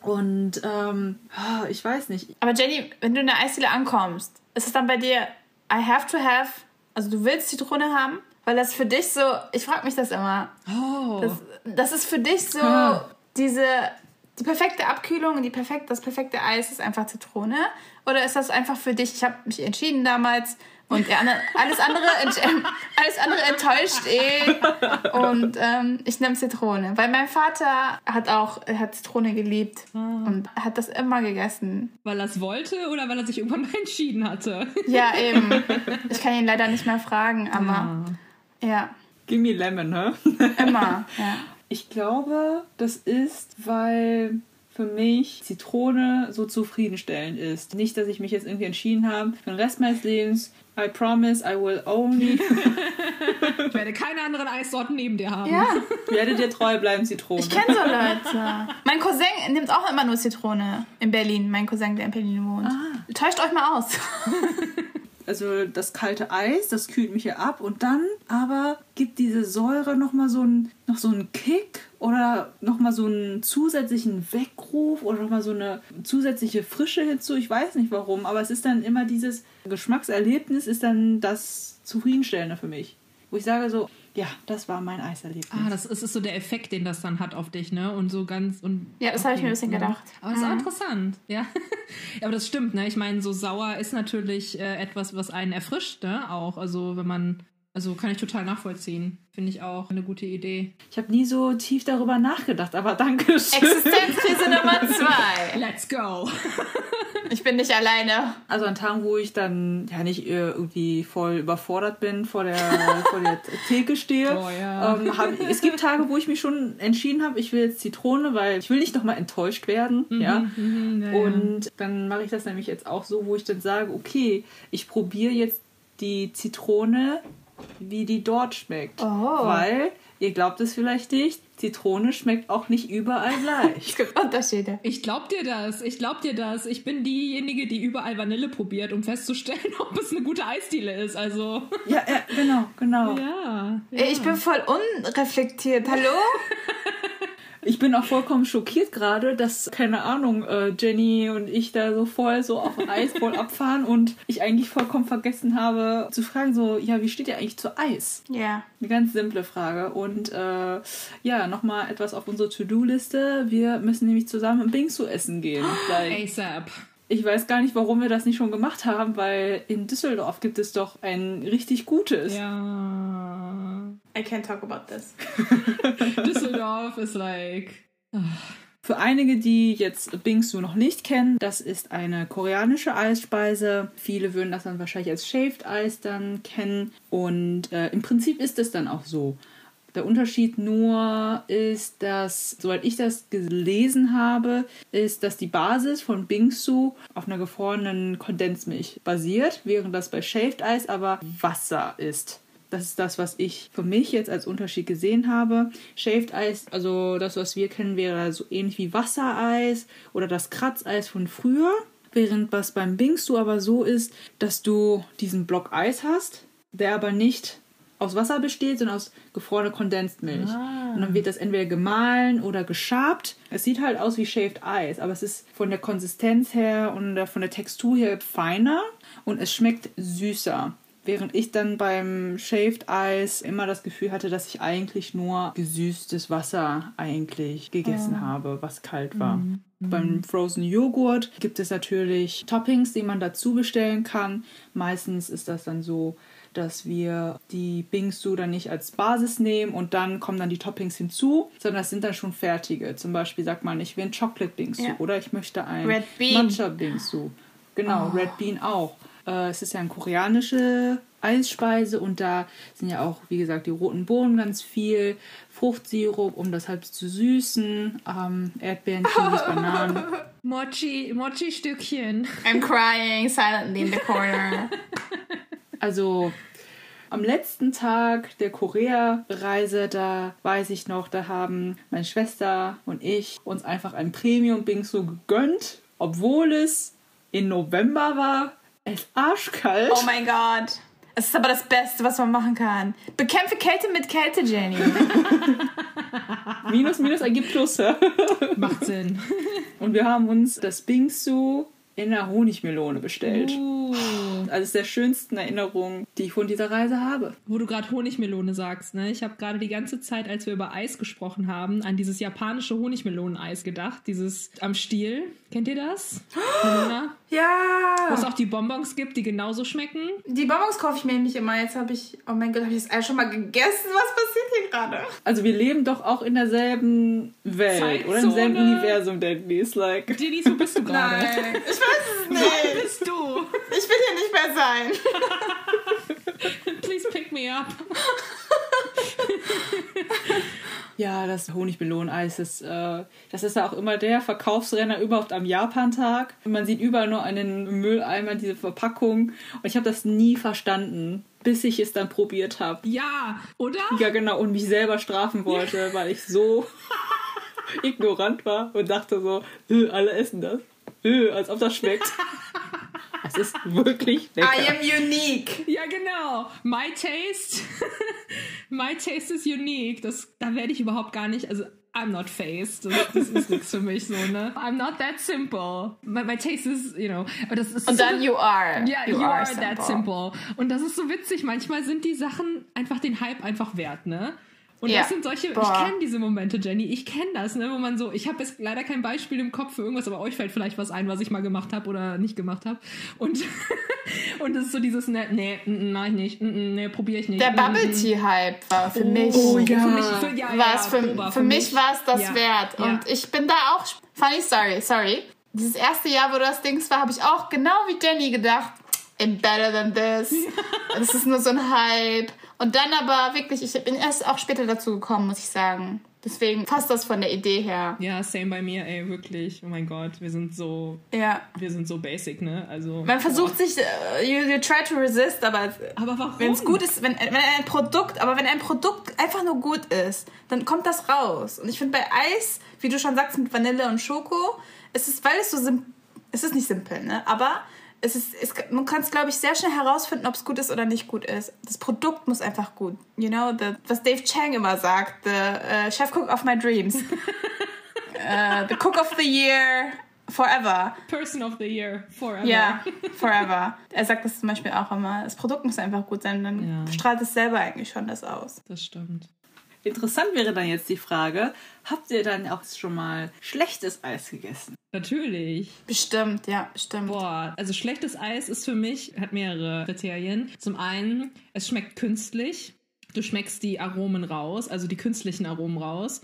Und ähm, ah, ich weiß nicht. Aber Jenny, wenn du in der Eisdiele ankommst, ist es dann bei dir I have to have, also du willst Zitrone haben? Weil das für dich so, ich frage mich das immer. Oh. Das, das ist für dich so. Diese, die perfekte Abkühlung und die perfekt, das perfekte Eis ist einfach Zitrone? Oder ist das einfach für dich, ich habe mich entschieden damals und alles, andere, alles andere enttäuscht eh und ähm, ich nehme Zitrone. Weil mein Vater hat auch, hat Zitrone geliebt und hat das immer gegessen. Weil er es wollte oder weil er sich irgendwann mal entschieden hatte? Ja, eben. Ich kann ihn leider nicht mehr fragen, aber ja, Give me lemon, ne? immer. Ja. Ich glaube, das ist, weil für mich Zitrone so zufriedenstellend ist. Nicht, dass ich mich jetzt irgendwie entschieden habe, für den Rest meines Lebens, I promise I will only, Ich werde keine anderen Eissorten neben dir haben. ja. werde dir treu bleiben, Zitrone. Ich kenne so Leute. Mein Cousin nimmt auch immer nur Zitrone in Berlin. Mein Cousin, der in Berlin wohnt. Täuscht euch mal aus. Also das kalte Eis, das kühlt mich ja ab und dann aber gibt diese Säure nochmal so einen, noch so einen Kick oder nochmal so einen zusätzlichen Weckruf oder nochmal so eine zusätzliche Frische hinzu. Ich weiß nicht warum, aber es ist dann immer dieses Geschmackserlebnis ist dann das Zufriedenstellende für mich. Wo ich sage so, ja, das war mein Eiserlebnis. Ah, das ist, ist so der Effekt, den das dann hat auf dich, ne? Und so ganz und. Ja, das habe ich mir ein bisschen gedacht. Aber das ist auch interessant, ja. ja. Aber das stimmt, ne? Ich meine, so sauer ist natürlich äh, etwas, was einen erfrischt, ne? Auch. Also wenn man. Also kann ich total nachvollziehen. Finde ich auch eine gute Idee. Ich habe nie so tief darüber nachgedacht, aber danke schön. Existenzkrise Nummer zwei. Let's go! Ich bin nicht alleine. Also an Tagen, wo ich dann ja nicht äh, irgendwie voll überfordert bin, vor der, vor der Theke stehe. Oh, ja. ähm, hab, es gibt Tage, wo ich mich schon entschieden habe, ich will jetzt Zitrone, weil ich will nicht nochmal enttäuscht werden. ja? Mhm, ja, ja. Und dann mache ich das nämlich jetzt auch so, wo ich dann sage, okay, ich probiere jetzt die Zitrone, wie die dort schmeckt. Oh. Weil, ihr glaubt es vielleicht nicht, Zitrone schmeckt auch nicht überall gleich. Es gibt Unterschiede. Ich glaub dir das, ich glaub dir das. Ich bin diejenige, die überall Vanille probiert, um festzustellen, ob es eine gute Eisdiele ist. Also. ja, ja, genau, genau. Ja. Ey, Ich bin voll unreflektiert. Hallo? Ich bin auch vollkommen schockiert gerade, dass, keine Ahnung, äh, Jenny und ich da so voll so auf Eis voll abfahren und ich eigentlich vollkommen vergessen habe zu fragen, so, ja, wie steht ihr eigentlich zu Eis? Ja. Eine ganz simple Frage. Und äh, ja, nochmal etwas auf unsere To-Do-Liste. Wir müssen nämlich zusammen Bingsu essen gehen. Like, ASAP. Ich weiß gar nicht, warum wir das nicht schon gemacht haben, weil in Düsseldorf gibt es doch ein richtig gutes. Ja. I can't talk about this. Düsseldorf ist like. Für einige, die jetzt Bingsu noch nicht kennen, das ist eine koreanische Eisspeise. Viele würden das dann wahrscheinlich als Shaved Eis dann kennen. Und äh, im Prinzip ist es dann auch so. Der Unterschied nur ist, dass, soweit ich das gelesen habe, ist, dass die Basis von Bingsu auf einer gefrorenen Kondensmilch basiert, während das bei Shaved Eis aber Wasser ist. Das ist das, was ich für mich jetzt als Unterschied gesehen habe. Shaved Eis, also das, was wir kennen, wäre so ähnlich wie Wassereis oder das Kratzeis von früher. Während was beim Bingsu aber so ist, dass du diesen Block Eis hast, der aber nicht aus Wasser besteht, sondern aus gefrorener Kondensmilch. Und dann wird das entweder gemahlen oder geschabt. Es sieht halt aus wie Shaved Eis, aber es ist von der Konsistenz her und von der Textur her feiner und es schmeckt süßer. Während ich dann beim Shaved Eis immer das Gefühl hatte, dass ich eigentlich nur gesüßtes Wasser eigentlich gegessen habe, was kalt war. Beim Frozen Joghurt gibt es natürlich Toppings, die man dazu bestellen kann. Meistens ist das dann so, dass wir die Bingsu dann nicht als Basis nehmen und dann kommen dann die Toppings hinzu, sondern das sind dann schon fertige. Zum Beispiel sagt man, ich will ein Chocolate Bingsu Ja. oder ich möchte ein Red Bean. Matcha Bingsu. Genau, Red Bean auch. Äh, es ist ja eine koreanische Eisspeise und da sind ja auch, wie gesagt, die roten Bohnen ganz viel, Fruchtsirup, um das halb zu süßen, ähm, Erdbeeren, Kiwis, Bananen. Mochi, Mochi-Stückchen. I'm crying silently in the corner. Also am letzten Tag der Korea-Reise, da weiß ich noch, da haben meine Schwester und ich uns einfach ein Premium-Bingsu gegönnt, obwohl es in November war. Es arschkalt. Oh mein Gott. Es ist aber das Beste, was man machen kann. Bekämpfe Kälte mit Kälte, Jenny. Minus, Minus ergibt Plus. Macht Sinn. Und wir haben uns das Bingsu in der Honigmelone bestellt. Uh, Eines der schönsten Erinnerungen, die ich von dieser Reise habe. wo du gerade Honigmelone sagst, ne? Ich habe gerade die ganze Zeit, als wir über Eis gesprochen haben, an dieses japanische Honigmeloneneis gedacht. Dieses am Stiel. Kennt ihr das? Melona? Wo es Ja. auch die Bonbons gibt, die genauso schmecken. Die Bonbons kaufe ich mir nämlich immer. Jetzt habe ich, oh mein Gott, habe ich das alles schon mal gegessen? Was passiert hier gerade? Also wir leben doch auch in derselben Welt oder im selben Zeitzone. Universum, Dennis. Like. Denise, wo bist du gerade? Nein, ich weiß es nicht. bist du? Ich will hier nicht mehr sein. Please pick me up. Ja, das Honigmeloneneis ist, äh, das ist ja auch immer der Verkaufsrenner überhaupt am Japantag. Man sieht überall nur einen Mülleimer, diese Verpackung. Und ich habe das nie verstanden, bis ich es dann probiert habe. Ja, oder? Ja, genau, und mich selber strafen wollte, weil ich so ignorant war und dachte so, "Äh, alle essen das. Äh, Als ob das schmeckt. Es ist wirklich lecker. I am unique. Ja, genau. My taste. My taste is unique. Das, da werde ich überhaupt gar nicht, also I'm not faced. Das, das ist nichts für mich so, ne? I'm not that simple. My, my taste is, you know. Aber das ist Und so, dann you are. Ja, you, are, that simple. Und das ist so witzig. Manchmal sind die Sachen einfach den Hype einfach wert, ne? Und Ja. das sind solche, ich Boah. kenne diese Momente, Jenny, ich kenne das, ne, wo man so, ich habe jetzt leider kein Beispiel im Kopf für irgendwas, aber euch fällt vielleicht was ein, was ich mal gemacht habe oder nicht gemacht habe. Und und es ist so dieses, ne, nee, mm, mm, nein, nicht, nee, probiere ich nicht. Der Bubble Tea Hype war für mich. Oh, ja. Für mich, für, ja, ja, war es ja, für, Proba, für, mich war es das ja, wert. ja. Und ich bin da auch. Funny story, sorry. Dieses erste Jahr, wo das Dings war, habe ich auch genau wie Jenny gedacht. I'm better than this. Das ist nur so ein Hype. Und dann aber wirklich, ich bin erst auch später dazu gekommen, muss ich sagen. Deswegen passt das von der Idee her. Ja, same bei mir, ey, wirklich. Oh mein Gott, wir sind so, Ja. wir sind so basic, ne? Also. Man versucht sich, äh, you, you try to resist, aber Aber warum? wenn es gut ist, wenn, wenn ein Produkt, aber wenn ein Produkt einfach nur gut ist, dann kommt das raus. Und ich finde bei Eis, wie du schon sagst, mit Vanille und Schoko, es ist, weil es so simpel, es ist nicht simpel, ne? Aber es ist, es, man kann es, glaube ich, sehr schnell herausfinden, ob es gut ist oder nicht gut ist. Das Produkt muss einfach gut. You know, the, was Dave Chang immer sagt, the uh, Chef Cook of my dreams. uh, the Cook of the Year forever. Person of the Year, forever. Ja, forever. Er sagt das zum Beispiel auch immer. Das Produkt muss einfach gut sein, dann Ja. strahlt es selber eigentlich schon das aus. Das stimmt. Interessant wäre dann jetzt die Frage, habt ihr dann auch schon mal schlechtes Eis gegessen? Natürlich. Bestimmt, ja, bestimmt. Boah, also schlechtes Eis ist für mich, hat mehrere Kriterien. Zum einen, es schmeckt künstlich. Du schmeckst die Aromen raus, also die künstlichen Aromen raus.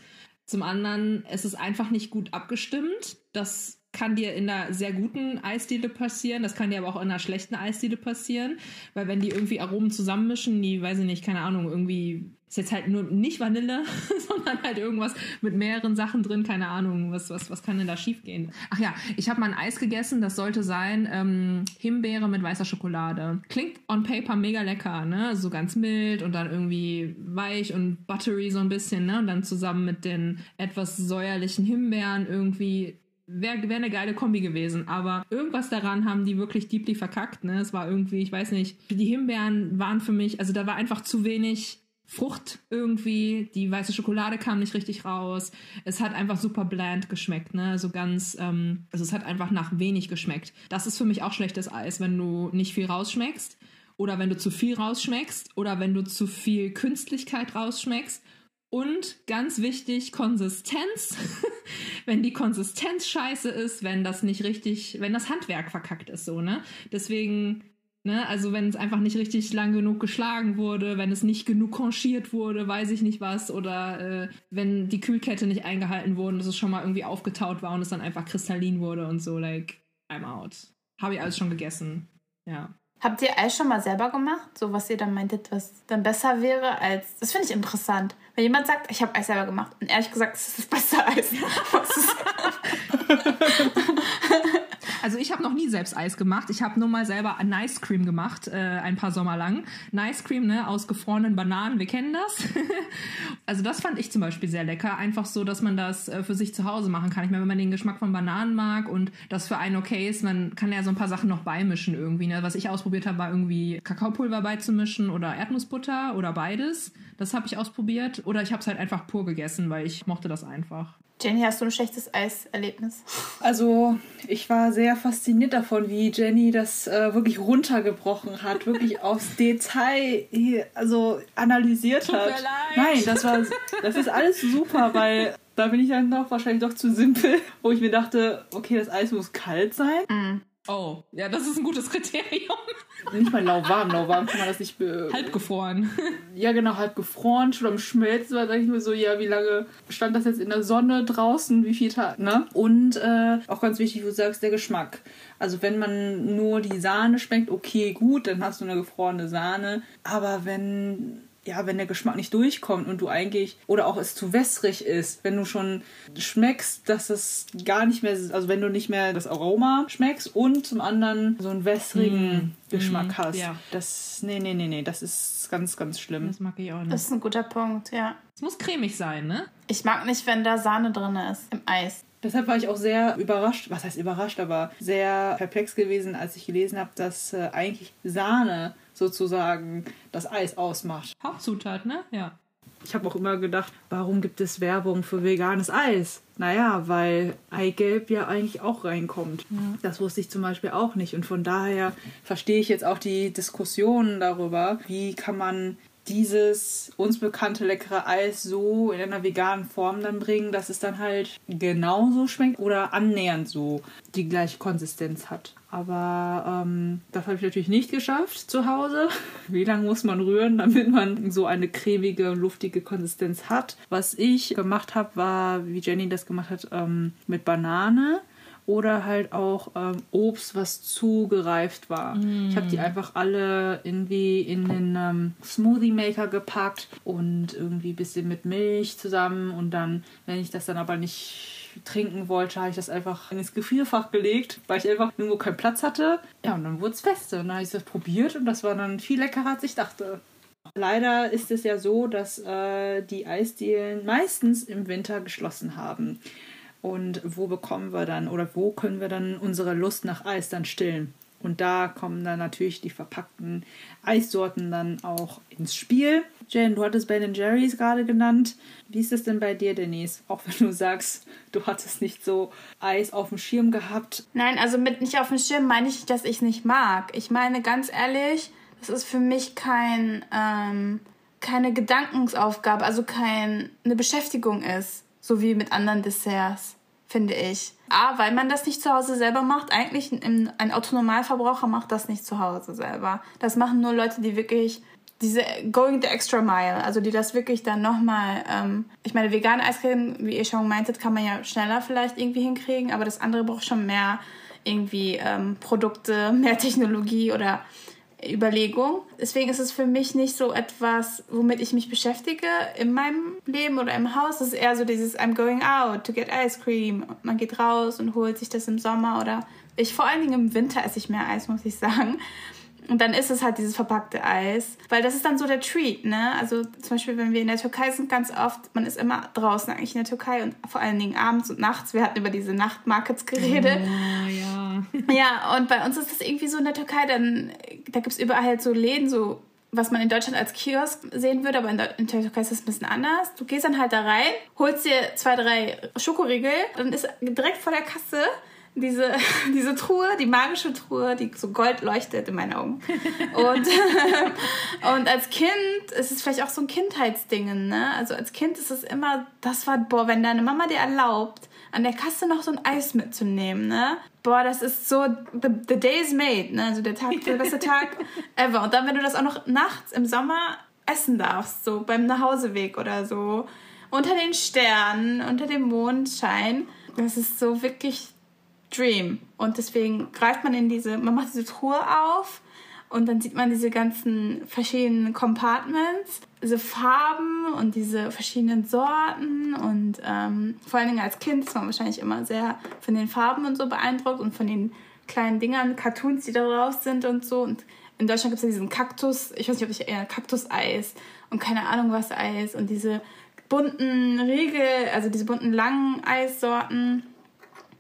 Zum anderen, es ist einfach nicht gut abgestimmt. Das kann dir in einer sehr guten Eisdiele passieren. Das kann dir aber auch in einer schlechten Eisdiele passieren. Weil wenn die irgendwie Aromen zusammenmischen, die, weiß ich nicht, keine Ahnung, irgendwie ist jetzt halt nur nicht Vanille, sondern halt irgendwas mit mehreren Sachen drin, keine Ahnung, was, was, was kann denn da schiefgehen? Ach ja, ich habe mal ein Eis gegessen, das sollte sein ähm, Himbeere mit weißer Schokolade. Klingt on paper mega lecker, ne? So ganz mild und dann irgendwie weich und buttery so ein bisschen, ne? Und dann zusammen mit den etwas säuerlichen Himbeeren irgendwie wäre wär eine geile Kombi gewesen. Aber irgendwas daran haben die wirklich deeply verkackt. Ne? Es war irgendwie, ich weiß nicht, die Himbeeren waren für mich, also da war einfach zu wenig Frucht irgendwie. Die weiße Schokolade kam nicht richtig raus. Es hat einfach super bland geschmeckt, ne? So ganz, ähm, also es hat einfach nach wenig geschmeckt. Das ist für mich auch schlechtes Eis, wenn du nicht viel rausschmeckst. Oder wenn du zu viel rausschmeckst. Oder wenn du zu viel Künstlichkeit rausschmeckst. Und ganz wichtig, Konsistenz. wenn die Konsistenz scheiße ist, wenn das nicht richtig, wenn das Handwerk verkackt ist, so, ne? Deswegen, ne, also wenn es einfach nicht richtig lang genug geschlagen wurde, wenn es nicht genug conchiert wurde, weiß ich nicht was, oder äh, wenn die Kühlkette nicht eingehalten wurde, dass es schon mal irgendwie aufgetaut war und es dann einfach kristallin wurde und so, like, I'm out. Habe ich alles schon gegessen. Ja. Habt ihr Eis schon mal selber gemacht? So, was ihr dann meintet, was dann besser wäre als. Das finde ich interessant. Wenn jemand sagt, ich habe Eis selber gemacht, und ehrlich gesagt, das ist das beste Eis. Also ich habe noch nie selbst Eis gemacht. Ich habe nur mal selber Nice Cream gemacht, äh, ein paar Sommer lang. Nice Cream, ne, aus gefrorenen Bananen, wir kennen das. also das fand ich zum Beispiel sehr lecker. Einfach so, dass man das äh, für sich zu Hause machen kann. Ich meine, wenn man den Geschmack von Bananen mag und das für einen okay ist, man kann ja so ein paar Sachen noch beimischen irgendwie. Ne? Was ich ausprobiert habe, war irgendwie Kakaopulver beizumischen oder Erdnussbutter oder beides. Das habe ich ausprobiert. Oder ich habe es halt einfach pur gegessen, weil ich mochte das einfach. Jenny, hast du ein schlechtes Eiserlebnis? Also, ich war sehr fasziniert davon, wie Jenny das äh, wirklich runtergebrochen hat, wirklich aufs Detail also analysiert Tut hat. mir leid. Nein, das war das ist alles super, weil da bin ich dann doch wahrscheinlich doch zu simpel, wo ich mir dachte, okay, das Eis muss kalt sein. Oh, ja, das ist ein gutes Kriterium. Nicht mal lauwarm, lauwarm kann man das nicht be Halb gefroren. ja genau, halb gefroren, schon am Schmelzen, war sag ich mir so, ja, wie lange stand das jetzt in der Sonne draußen, wie viel Tag, ne? Und äh, auch ganz wichtig, wo du sagst, der Geschmack. Also wenn man nur die Sahne schmeckt, okay, gut, dann hast du eine gefrorene Sahne. Aber wenn ja, wenn der Geschmack nicht durchkommt und du eigentlich, oder auch es zu wässrig ist, wenn du schon schmeckst, dass es gar nicht mehr, also wenn du nicht mehr das Aroma schmeckst und zum anderen so einen wässrigen Geschmack Mm, hast. ja. Das, nee, nee, nee, nee, das ist ganz, ganz schlimm. Das mag ich auch Das nicht. ist ein guter Punkt, ja. Es muss cremig sein, ne? Ich mag nicht, wenn da Sahne drin ist im Eis. Deshalb war ich auch sehr überrascht, was heißt überrascht, aber sehr perplex gewesen, als ich gelesen habe, dass äh, eigentlich Sahne sozusagen das Eis ausmacht. Hauptzutat, ne? Ja. Ich habe auch immer gedacht, warum gibt es Werbung für veganes Eis? Naja, weil Eigelb ja eigentlich auch reinkommt. Das wusste ich zum Beispiel auch nicht. Und von daher verstehe ich jetzt auch die Diskussionen darüber, wie kann man dieses uns bekannte leckere Eis so in einer veganen Form dann bringen, dass es dann halt genauso schmeckt oder annähernd so die gleiche Konsistenz hat. Aber ähm, das habe ich natürlich nicht geschafft zu Hause. Wie lange muss man rühren, damit man so eine cremige, luftige Konsistenz hat? Was ich gemacht habe, war, wie Jenny das gemacht hat, ähm, mit Banane oder halt auch ähm, Obst, was zu gereift war. Ich habe die einfach alle irgendwie in den ähm, Smoothie Maker gepackt und irgendwie ein bisschen mit Milch zusammen und dann, wenn ich das dann aber nicht trinken wollte, habe ich das einfach ins Gefrierfach gelegt, weil ich einfach nirgendwo keinen Platz hatte. Ja, und dann wurde es feste. Und dann habe ich das probiert und das war dann viel leckerer, als ich dachte. Leider ist es ja so, dass äh, die Eisdielen meistens im Winter geschlossen haben. Und wo bekommen wir dann oder wo können wir dann unsere Lust nach Eis dann stillen? Und da kommen dann natürlich die verpackten Eissorten dann auch ins Spiel. Jen, du hattest Ben Jerry's gerade genannt. Wie ist es denn bei dir, Denise? Auch wenn du sagst, du hattest nicht so Eis auf dem Schirm gehabt. Nein, also mit nicht auf dem Schirm meine ich nicht, dass ich nicht mag. Ich meine ganz ehrlich, das ist für mich kein, ähm, keine Gedankensaufgabe, also keine Beschäftigung ist, so wie mit anderen Desserts, finde ich. A, weil man das nicht zu Hause selber macht. Eigentlich ein, ein Autonormalverbraucher macht das nicht zu Hause selber. Das machen nur Leute, die wirklich diese going the extra mile, also die das wirklich dann nochmal, ähm, ich meine, vegane Eiscreme, wie ihr schon meintet, kann man ja schneller vielleicht irgendwie hinkriegen, aber das andere braucht schon mehr irgendwie ähm, Produkte, mehr Technologie oder Überlegung. Deswegen ist es für mich nicht so etwas, womit ich mich beschäftige in meinem Leben oder im Haus. Es ist eher so dieses I'm going out to get ice cream. Man geht raus und holt sich das im Sommer oder ich vor allen Dingen im Winter esse ich mehr Eis, muss ich sagen. Und dann ist es halt dieses verpackte Eis. Weil das ist dann so der Treat, ne? Also zum Beispiel, wenn wir in der Türkei sind, ganz oft, man ist immer draußen eigentlich in der Türkei und vor allen Dingen abends und nachts. Wir hatten über diese Nachtmarkets geredet. Ja, ja. Ja, und bei uns ist das irgendwie so in der Türkei, dann, da gibt es überall halt so Läden, so was man in Deutschland als Kiosk sehen würde, aber in, der, in der Türkei ist das ein bisschen anders. Du gehst dann halt da rein, holst dir zwei, drei Schokoriegel, dann ist direkt vor der Kasse diese, diese Truhe, die magische Truhe, die so gold leuchtet in meinen Augen. Und, und als Kind ist es vielleicht auch so ein Kindheitsding, ne? Also als Kind ist es immer, das war, boah, wenn deine Mama dir erlaubt, an der Kasse noch so ein Eis mitzunehmen, ne? Boah, das ist so, the, the day is made, ne? Also der Tag, der beste Tag ever. Und dann, wenn du das auch noch nachts im Sommer essen darfst, so beim Nachhauseweg oder so, unter den Sternen, unter dem Mondschein, das ist so wirklich Dream. Und deswegen greift man in diese, man macht diese Truhe auf und dann sieht man diese ganzen verschiedenen Compartments, diese Farben und diese verschiedenen Sorten und ähm, vor allen Dingen als Kind ist man wahrscheinlich immer sehr von den Farben und so beeindruckt und von den kleinen Dingern, Cartoons, die da drauf sind und so. Und in Deutschland gibt es ja diesen Kaktus, ich weiß nicht, ob ich eher Kaktuseis und keine Ahnung was Eis und diese bunten Riegel, also diese bunten langen Eissorten.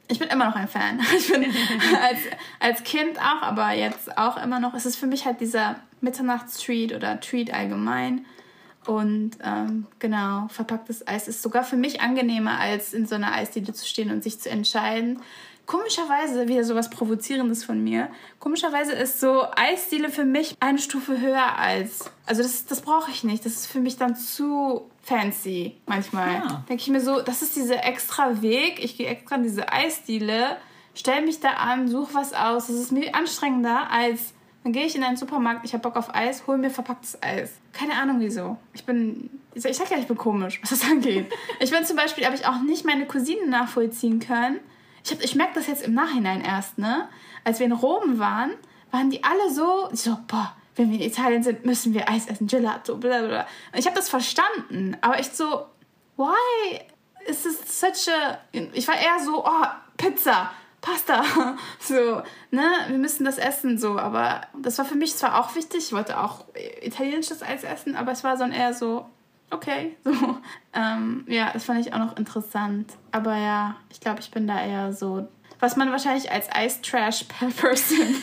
Ich bin immer noch ein Fan. Ich bin als, als Kind auch, aber jetzt auch immer noch. Es ist für mich halt dieser Mitternachtstreat oder Treat allgemein. Und ähm, genau, verpacktes Eis ist sogar für mich angenehmer, als in so einer Eisdiele zu stehen und sich zu entscheiden. Komischerweise, wieder so was Provozierendes von mir, komischerweise ist so Eisdiele für mich eine Stufe höher als. Also das, das brauche ich nicht. Das ist für mich dann zu fancy manchmal. Ja. Denke ich mir so, das ist dieser extra Weg. Ich gehe extra in diese Eisdiele, stelle mich da an, suche was aus. Das ist mir anstrengender als dann gehe ich in einen Supermarkt, ich habe Bock auf Eis, hole mir verpacktes Eis. Keine Ahnung wieso. Ich bin, ich sag ja, ich bin komisch, was das angeht. Ich bin zum Beispiel, habe ich auch nicht meine Cousine nachvollziehen können. Ich, hab, ich merke das jetzt im Nachhinein erst, ne? Als wir in Rom waren, waren die alle so, so, boah, wenn wir in Italien sind, müssen wir Eis essen, Gelato, bla bla. Und ich habe das verstanden, aber ich so, why is this such a... Ich war eher so, oh, Pizza, Pasta. So, ne, wir müssen das essen, so. Aber das war für mich zwar auch wichtig, ich wollte auch italienisches Eis essen, aber es war so eher so, okay. So, ähm, ja, das fand ich auch noch interessant. Aber ja, ich glaube, ich bin da eher so was man wahrscheinlich als Ice Trash Person.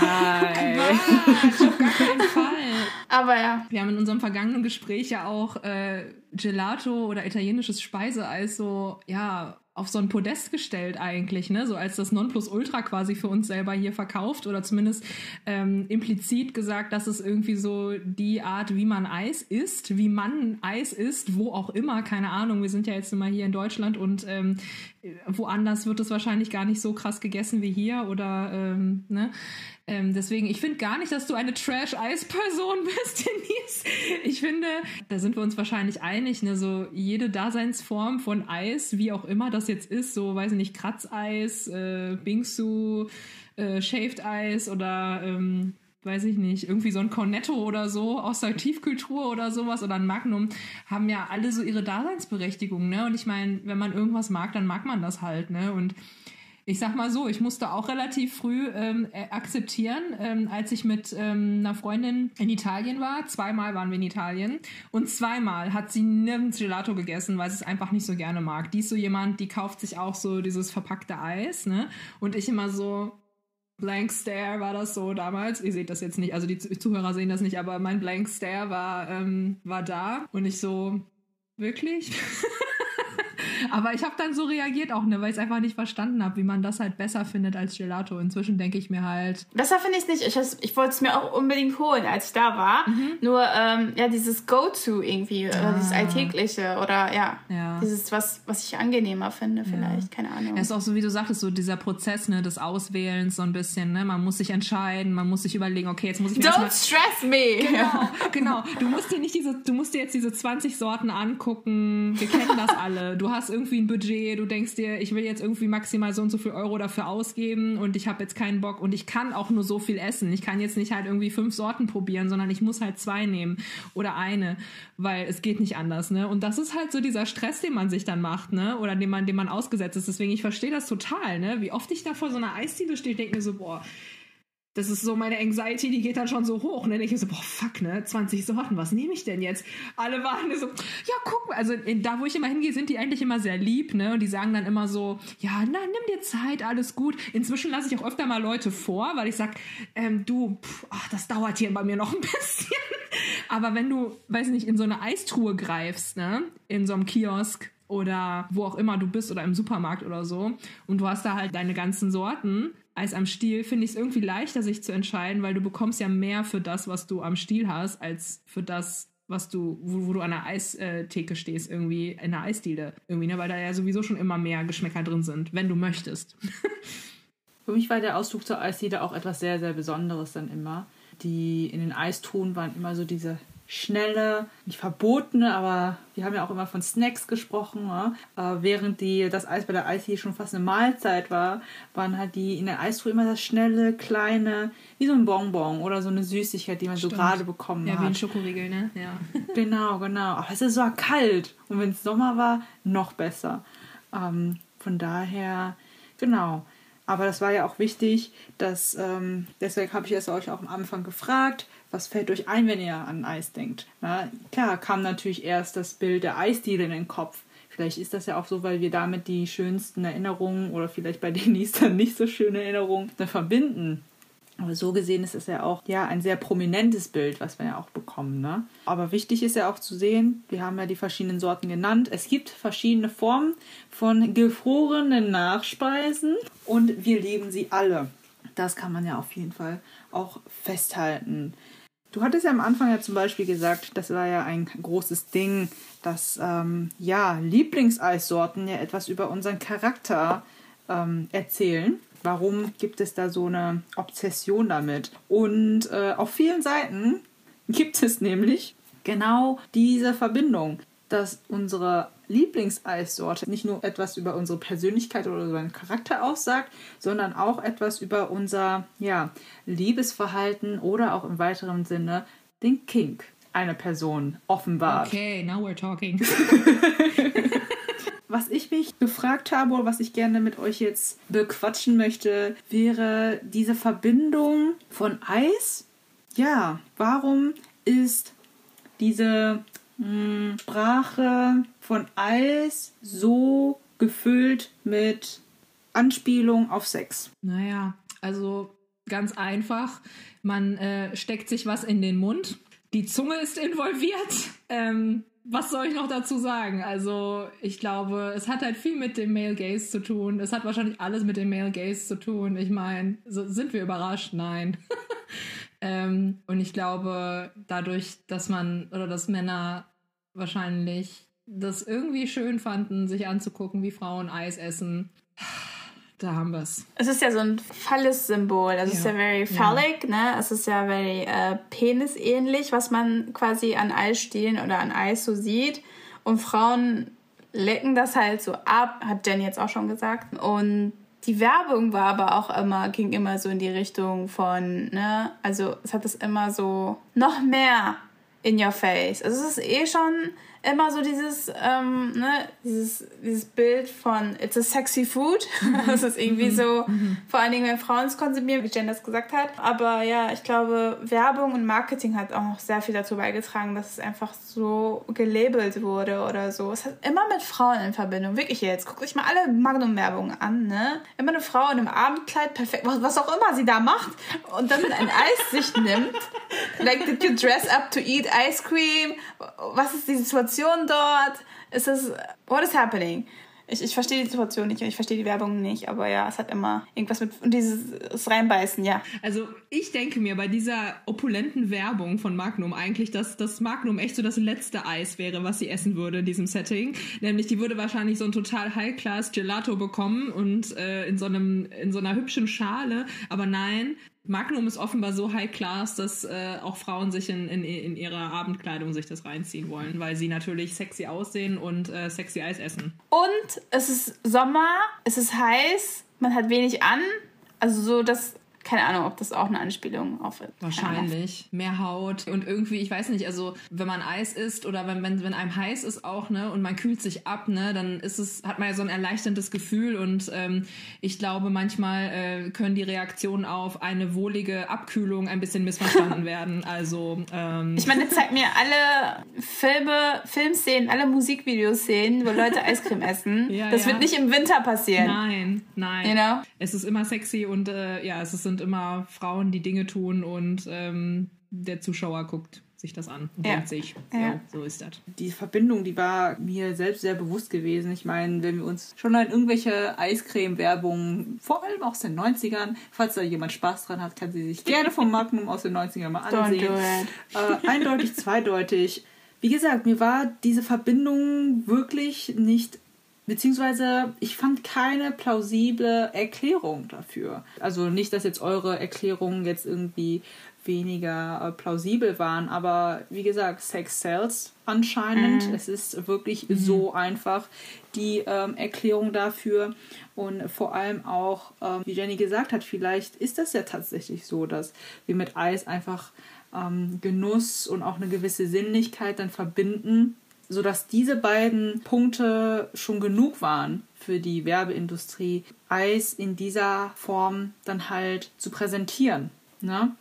Nein. Quatsch, auf gar keinen Fall. Aber ja. Wir haben in unserem vergangenen Gespräch ja auch äh, Gelato oder italienisches Speiseeis so, ja, auf so ein Podest gestellt eigentlich, ne? So als das Nonplusultra quasi für uns selber hier verkauft oder zumindest ähm, implizit gesagt, dass es irgendwie so die Art, wie man Eis isst, wie man Eis isst, wo auch immer, keine Ahnung. Wir sind ja jetzt immer hier in Deutschland und ähm, woanders wird es wahrscheinlich gar nicht so krass gegessen wie hier oder ähm, ne? Ähm, deswegen, ich finde gar nicht, dass du eine Trash-Eis-Person bist, Denise. Ich finde, da sind wir uns wahrscheinlich einig, ne? So jede Daseinsform von Eis, wie auch immer das jetzt ist, so, weiß ich nicht, Kratzeis, äh, Bingsu, äh, Shaved Eis oder ähm, weiß ich nicht, irgendwie so ein Cornetto oder so aus der Tiefkultur oder sowas oder ein Magnum, haben ja alle so ihre Daseinsberechtigung, ne? Und ich meine, wenn man irgendwas mag, dann mag man das halt, ne? Und ich sag mal so, ich musste auch relativ früh ähm, äh, akzeptieren, ähm, als ich mit ähm, einer Freundin in Italien war. Zweimal waren wir in Italien und zweimal hat sie nirgends Gelato gegessen, weil sie es einfach nicht so gerne mag. Die ist so jemand, die kauft sich auch so dieses verpackte Eis, ne? Und ich immer so, Blank Stare war das so damals. Ihr seht das jetzt nicht, also die Zuhörer sehen das nicht, aber mein Blank Stare war, ähm, war da und ich so, wirklich? Aber ich habe dann so reagiert auch, ne, weil ich es einfach nicht verstanden habe, wie man das halt besser findet als Gelato. Inzwischen denke ich mir halt. Besser finde ich es nicht. Ich, ich wollte es mir auch unbedingt holen, als ich da war. Mhm. Nur, ähm, ja, dieses Go-To irgendwie, ah. oder dieses Alltägliche oder ja, ja, dieses, was, was ich angenehmer finde, vielleicht, ja. keine Ahnung. Es ist auch so, wie du sagtest, so dieser Prozess, ne, des Auswählens so ein bisschen, ne, man muss sich entscheiden, man muss sich überlegen, okay, jetzt muss ich mir Don't stress me! Genau, genau. Du musst dir nicht diese, du musst dir jetzt diese 20 Sorten angucken. Wir kennen das alle. Du hast irgendwie ein Budget, du denkst dir, ich will jetzt irgendwie maximal so und so viel Euro dafür ausgeben und ich habe jetzt keinen Bock und ich kann auch nur so viel essen. Ich kann jetzt nicht halt irgendwie fünf Sorten probieren, sondern ich muss halt zwei nehmen oder eine, weil es geht nicht anders, ne? Und das ist halt so dieser Stress, den man sich dann macht, ne? Oder den man, dem man ausgesetzt ist. Deswegen, ich verstehe das total, ne? Wie oft ich da vor so einer Eisdiele stehe, denke mir so, boah, das ist so meine Anxiety, die geht dann schon so hoch. Ne? Ich so, boah, fuck, ne? 20 Sorten, was nehme ich denn jetzt? Alle waren so, ja, guck mal. Also da, wo ich immer hingehe, sind die eigentlich immer sehr lieb, ne? Und die sagen dann immer so, ja, na, nimm dir Zeit, alles gut. Inzwischen lasse ich auch öfter mal Leute vor, weil ich sag, ähm, du, pff, ach, das dauert hier bei mir noch ein bisschen. Aber wenn du, weiß nicht, in so eine Eistruhe greifst, ne? In so einem Kiosk oder wo auch immer du bist oder im Supermarkt oder so und du hast da halt deine ganzen Sorten, Eis am Stiel, finde ich es irgendwie leichter, sich zu entscheiden, weil du bekommst ja mehr für das, was du am Stiel hast, als für das, was du, wo, wo du an der Eistheke stehst, irgendwie in der Eisdiele. Irgendwie, ne? Weil da ja sowieso schon immer mehr Geschmäcker drin sind, wenn du möchtest. für mich war der Ausflug zur Eisdiele auch etwas sehr, sehr Besonderes dann immer. Die in den Eistruhen waren immer so diese schnelle, nicht verbotene, aber wir haben ja auch immer von Snacks gesprochen. Ja? Äh, während die, das Eis bei der Eis schon fast eine Mahlzeit war, waren halt die in der Eistruhe immer das schnelle, kleine, wie so ein Bonbon oder so eine Süßigkeit, die man Stimmt. so gerade bekommen ja, hat. Ja, wie ein Schokoriegel, ne? Ja. Genau, genau. Aber es ist so kalt. Und wenn es Sommer war, noch besser. Ähm, von daher, genau. Aber das war ja auch wichtig, dass, ähm, deswegen habe ich es euch auch am Anfang gefragt, was fällt euch ein, wenn ihr an Eis denkt? Na, klar, kam natürlich erst das Bild der Eisdiele in den Kopf. Vielleicht ist das ja auch so, weil wir damit die schönsten Erinnerungen oder vielleicht bei Denise dann nicht so schöne Erinnerungen verbinden. Aber so gesehen ist es ja auch ja, ein sehr prominentes Bild, was wir ja auch bekommen. Ne? Aber wichtig ist ja auch zu sehen, wir haben ja die verschiedenen Sorten genannt. Es gibt verschiedene Formen von gefrorenen Nachspeisen und wir lieben sie alle. Das kann man ja auf jeden Fall auch festhalten. Du hattest ja am Anfang ja zum Beispiel gesagt, das war ja ein großes Ding, dass ähm, ja Lieblingseissorten ja etwas über unseren Charakter ähm, erzählen warum gibt es da so eine Obsession damit? Und äh, auf vielen Seiten gibt es nämlich genau diese Verbindung, dass unsere Lieblingseissorte nicht nur etwas über unsere Persönlichkeit oder über den Charakter aussagt, sondern auch etwas über unser ja, Liebesverhalten oder auch im weiteren Sinne den Kink einer Person offenbart. Okay, now we're talking. Was ich mich gefragt habe oder was ich gerne mit euch jetzt bequatschen möchte, wäre diese Verbindung von Eis. Ja, warum ist diese mh, hm, Sprache von Eis so gefüllt mit Anspielung auf Sex? Naja, also ganz einfach. Man äh, steckt sich was in den Mund. Die Zunge ist involviert. Ähm, was soll ich noch dazu sagen? Also, ich glaube, es hat halt viel mit dem Male Gaze zu tun. Es hat wahrscheinlich alles mit dem Male Gaze zu tun. Ich meine, so, sind wir überrascht? Nein. ähm, und ich glaube, dadurch, dass man oder dass Männer wahrscheinlich das irgendwie schön fanden, sich anzugucken, wie Frauen Eis essen, da haben wir es. Es ist ja so ein Phallus-Symbol. Also ja. es ist ja very phallic, ja. ne? Es ist ja very äh, penisähnlich, was man quasi an Eisstielen oder an Eis so sieht. Und Frauen lecken das halt so ab, hat Jenny jetzt auch schon gesagt. Und die Werbung war aber auch immer, ging immer so in die Richtung von, ne? Also es hat es immer so noch mehr in your face. Also es ist eh schon immer so dieses, ähm, ne, dieses, dieses Bild von It's a sexy food. Mhm. das ist irgendwie so, mhm. vor allen Dingen, wenn Frauen es konsumieren, wie Jen das gesagt hat. Aber ja, ich glaube, Werbung und Marketing hat auch noch sehr viel dazu beigetragen, dass es einfach so gelabelt wurde oder so. Es hat immer mit Frauen in Verbindung. Wirklich jetzt. Guckt euch mal alle Magnum-Werbungen an, ne? Immer eine Frau in einem Abendkleid, perfekt, was auch immer sie da macht und dann ein Eis sich nimmt. Like, did you dress up to eat ice cream? Was ist die Situation? Situation dort? Ist es, what is happening? Ich, ich verstehe die Situation nicht und ich verstehe die Werbung nicht, aber ja, es hat immer irgendwas mit und dieses Reinbeißen, ja. Also ich denke mir bei dieser opulenten Werbung von Magnum eigentlich, dass das Magnum echt so das letzte Eis wäre, was sie essen würde in diesem Setting. Nämlich die würde wahrscheinlich so ein total High-Class Gelato bekommen und äh, in so einem in so einer hübschen Schale, aber nein, Magnum ist offenbar so high class, dass äh, auch Frauen sich in, in, in ihrer Abendkleidung sich das reinziehen wollen, weil sie natürlich sexy aussehen und äh, sexy Eis essen. Und es ist Sommer, es ist heiß, man hat wenig an. Also so, dass keine Ahnung, ob das auch eine Anspielung auf Wahrscheinlich. Mehr Haut und irgendwie, ich weiß nicht, also wenn man Eis isst oder wenn, wenn, wenn einem heiß ist auch, ne, und man kühlt sich ab, ne, dann ist es, hat man ja so ein erleichterndes Gefühl und ähm, ich glaube, manchmal äh, können die Reaktionen auf eine wohlige Abkühlung ein bisschen missverstanden werden. Also ähm, Ich meine, zeigt mir alle Filme, Filmszenen, alle Musikvideos sehen, wo Leute Eiscreme essen. Ja, das ja. wird nicht im Winter passieren. Nein, nein. You know? Es ist immer sexy und äh, ja, es ist sind immer Frauen, die Dinge tun und ähm, der Zuschauer guckt sich das an und ja. denkt sich, so, ja. so ist das. Die Verbindung, die war mir selbst sehr bewusst gewesen. Ich meine, wenn wir uns schon an irgendwelche Eiscreme-Werbungen, vor allem aus den 90ern, falls da jemand Spaß dran hat, kann sie sich gerne vom Magnum aus den 90ern mal ansehen. Äh, eindeutig, zweideutig. Wie gesagt, mir war diese Verbindung wirklich nicht Beziehungsweise ich fand keine plausible Erklärung dafür. Also nicht, dass jetzt eure Erklärungen jetzt irgendwie weniger äh, plausibel waren, aber wie gesagt, Sex sells anscheinend. Mhm. Es ist wirklich mhm. so einfach die ähm, Erklärung dafür und vor allem auch, ähm, wie Jenny gesagt hat, vielleicht ist das ja tatsächlich so, dass wir mit Eis einfach ähm, Genuss und auch eine gewisse Sinnlichkeit dann verbinden sodass diese beiden Punkte schon genug waren für die Werbeindustrie, Eis in dieser Form dann halt zu präsentieren. Ne?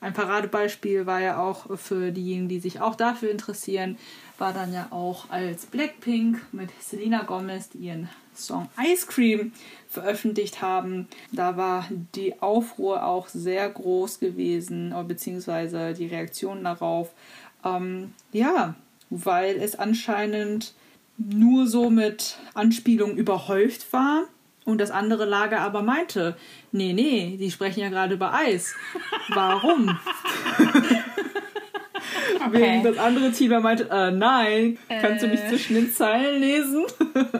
Ein Paradebeispiel war ja auch für diejenigen, die sich auch dafür interessieren, war dann ja auch als Blackpink mit Selena Gomez, die ihren Song Ice Cream veröffentlicht haben. Da war die Aufruhr auch sehr groß gewesen, beziehungsweise die Reaktion darauf. Ähm, ja, weil es anscheinend nur so mit Anspielungen überhäuft war und das andere Lager aber meinte, nee, nee, die sprechen ja gerade über Eis. Warum? Okay. Während das andere Team meinte, äh, nein, kannst äh. du nicht äh. zwischen den Zeilen lesen?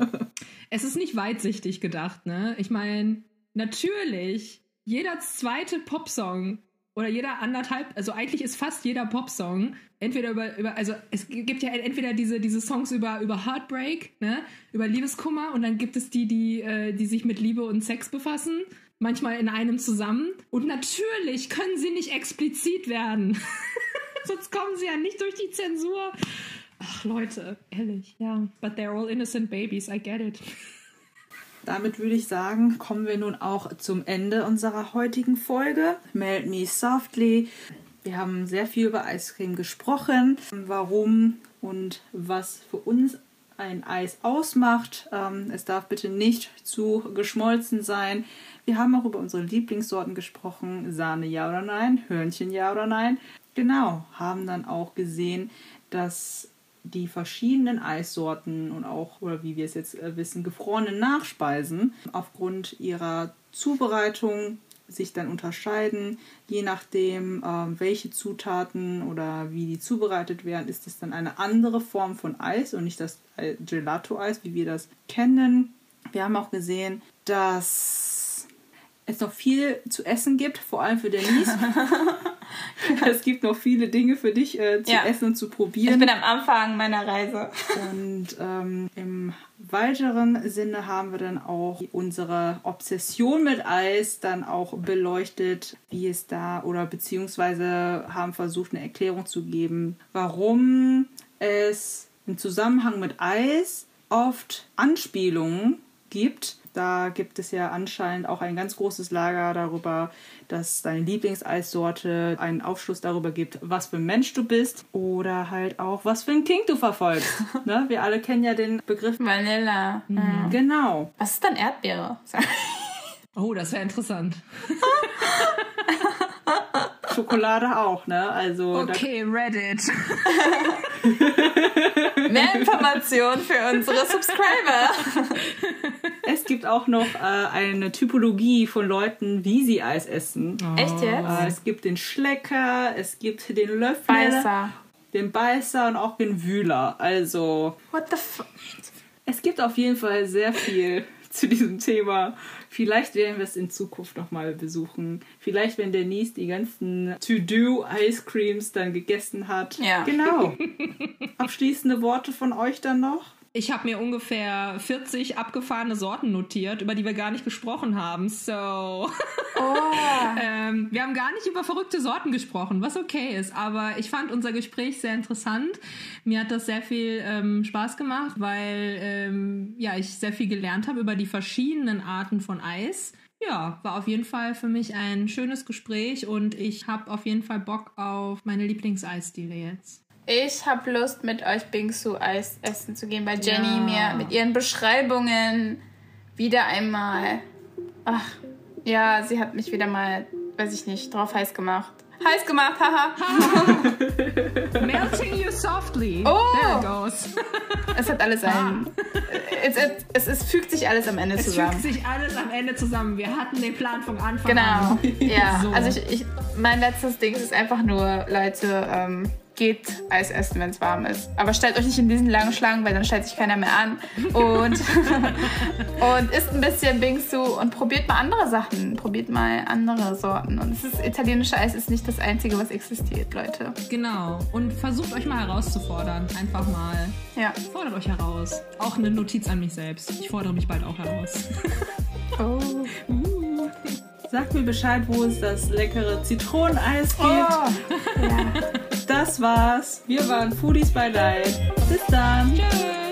es ist nicht weitsichtig gedacht, ne? Ich meine, natürlich, jeder zweite Popsong oder jeder anderthalb, also eigentlich ist fast jeder Popsong entweder über, über also es gibt ja entweder diese, diese Songs über, über Heartbreak, ne, über Liebeskummer und dann gibt es die, die, äh, die sich mit Liebe und Sex befassen, manchmal in einem zusammen. Und natürlich können sie nicht explizit werden. Sonst kommen sie ja nicht durch die Zensur. Ach Leute, ehrlich, ja. But they're all innocent babies, I get it. Damit würde ich sagen, kommen wir nun auch zum Ende unserer heutigen Folge. Meld Me Softly. Wir haben sehr viel über Eiscreme gesprochen, warum und was für uns ein Eis ausmacht. Ähm, es darf bitte nicht zu geschmolzen sein. Wir haben auch über unsere Lieblingssorten gesprochen. Sahne ja oder nein, Hörnchen ja oder nein. Genau, haben dann auch gesehen, dass die verschiedenen Eissorten und auch, oder wie wir es jetzt äh, wissen, gefrorene Nachspeisen aufgrund ihrer Zubereitung sich dann unterscheiden. Je nachdem, äh, welche Zutaten oder wie die zubereitet werden, ist es dann eine andere Form von Eis und nicht das Gelato-Eis, wie wir das kennen. Wir haben auch gesehen, dass es noch viel zu essen gibt, vor allem für Denise. es gibt noch viele Dinge für dich äh, zu ja. essen und zu probieren. Ich bin am Anfang meiner Reise. Und ähm, im weiteren Sinne haben wir dann auch unsere Obsession mit Eis dann auch beleuchtet, wie es da oder beziehungsweise haben versucht, eine Erklärung zu geben, warum es im Zusammenhang mit Eis oft Anspielungen gibt da gibt es ja anscheinend auch ein ganz großes Lager darüber, dass deine Lieblingseissorte einen Aufschluss darüber gibt, was für ein Mensch du bist oder halt auch, was für ein King du verfolgst. ne? Wir alle kennen ja den Begriff Vanilla. Mhm. Genau. Was ist dann Erdbeere? oh, das wäre interessant. Schokolade auch, ne? Also okay, Reddit. Mehr Informationen für unsere Subscriber. Es gibt auch noch äh, eine Typologie von Leuten, wie sie Eis essen. Oh. Echt jetzt? Äh, es gibt den Schlecker, es gibt den Löffel, Beißer. den Beißer und auch den Wühler. Also. What the fuck? Es gibt auf jeden Fall sehr viel zu diesem Thema. Vielleicht werden wir es in Zukunft nochmal besuchen. Vielleicht, wenn Denise die ganzen To-Do-Ice Creams dann gegessen hat. Ja. Genau. Abschließende Worte von euch dann noch? Ich habe mir ungefähr 40 abgefahrene Sorten notiert, über die wir gar nicht gesprochen haben. So. Oh. ähm, wir haben gar nicht über verrückte Sorten gesprochen, was okay ist. Aber ich fand unser Gespräch sehr interessant. Mir hat das sehr viel ähm, Spaß gemacht, weil ähm, ja, ich sehr viel gelernt habe über die verschiedenen Arten von Eis. Ja, war auf jeden Fall für mich ein schönes Gespräch und ich habe auf jeden Fall Bock auf meine Lieblingseisdiele jetzt. Ich habe Lust, mit euch Bingsu Eis essen zu gehen, weil Jenny ja. mir mit ihren Beschreibungen wieder einmal. Ach, ja, sie hat mich wieder mal, weiß ich nicht, drauf heiß gemacht. Heiß gemacht, haha. Melting you softly. Oh. There it goes. es hat alles ein. Es, es, es, es, fügt sich alles am Ende zusammen. Es fügt sich alles am Ende zusammen. Wir hatten den Plan von Anfang genau. an. Genau. Ja. So. Also ich, ich, mein letztes Ding ist einfach nur, Leute, ähm, geht Eis essen, wenn es warm ist. Aber stellt euch nicht in diesen langen Schlangen, weil dann stellt sich keiner mehr an. Und, und isst ein bisschen Bingsu und probiert mal andere Sachen. Probiert mal andere Sorten. Und es ist, italienische Eis ist nicht das Einzige, was existiert, Leute. Genau. Und versucht euch mal herauszufordern. Einfach mal. Ja. Fordert euch heraus. Auch eine Notiz an mich selbst. Ich fordere mich bald auch heraus. oh. Uh. Sagt mir Bescheid, wo es das leckere Zitroneneis gibt. Oh. Ja. Das war's. Wir waren Foodies by Night. Bis dann. Tschüss.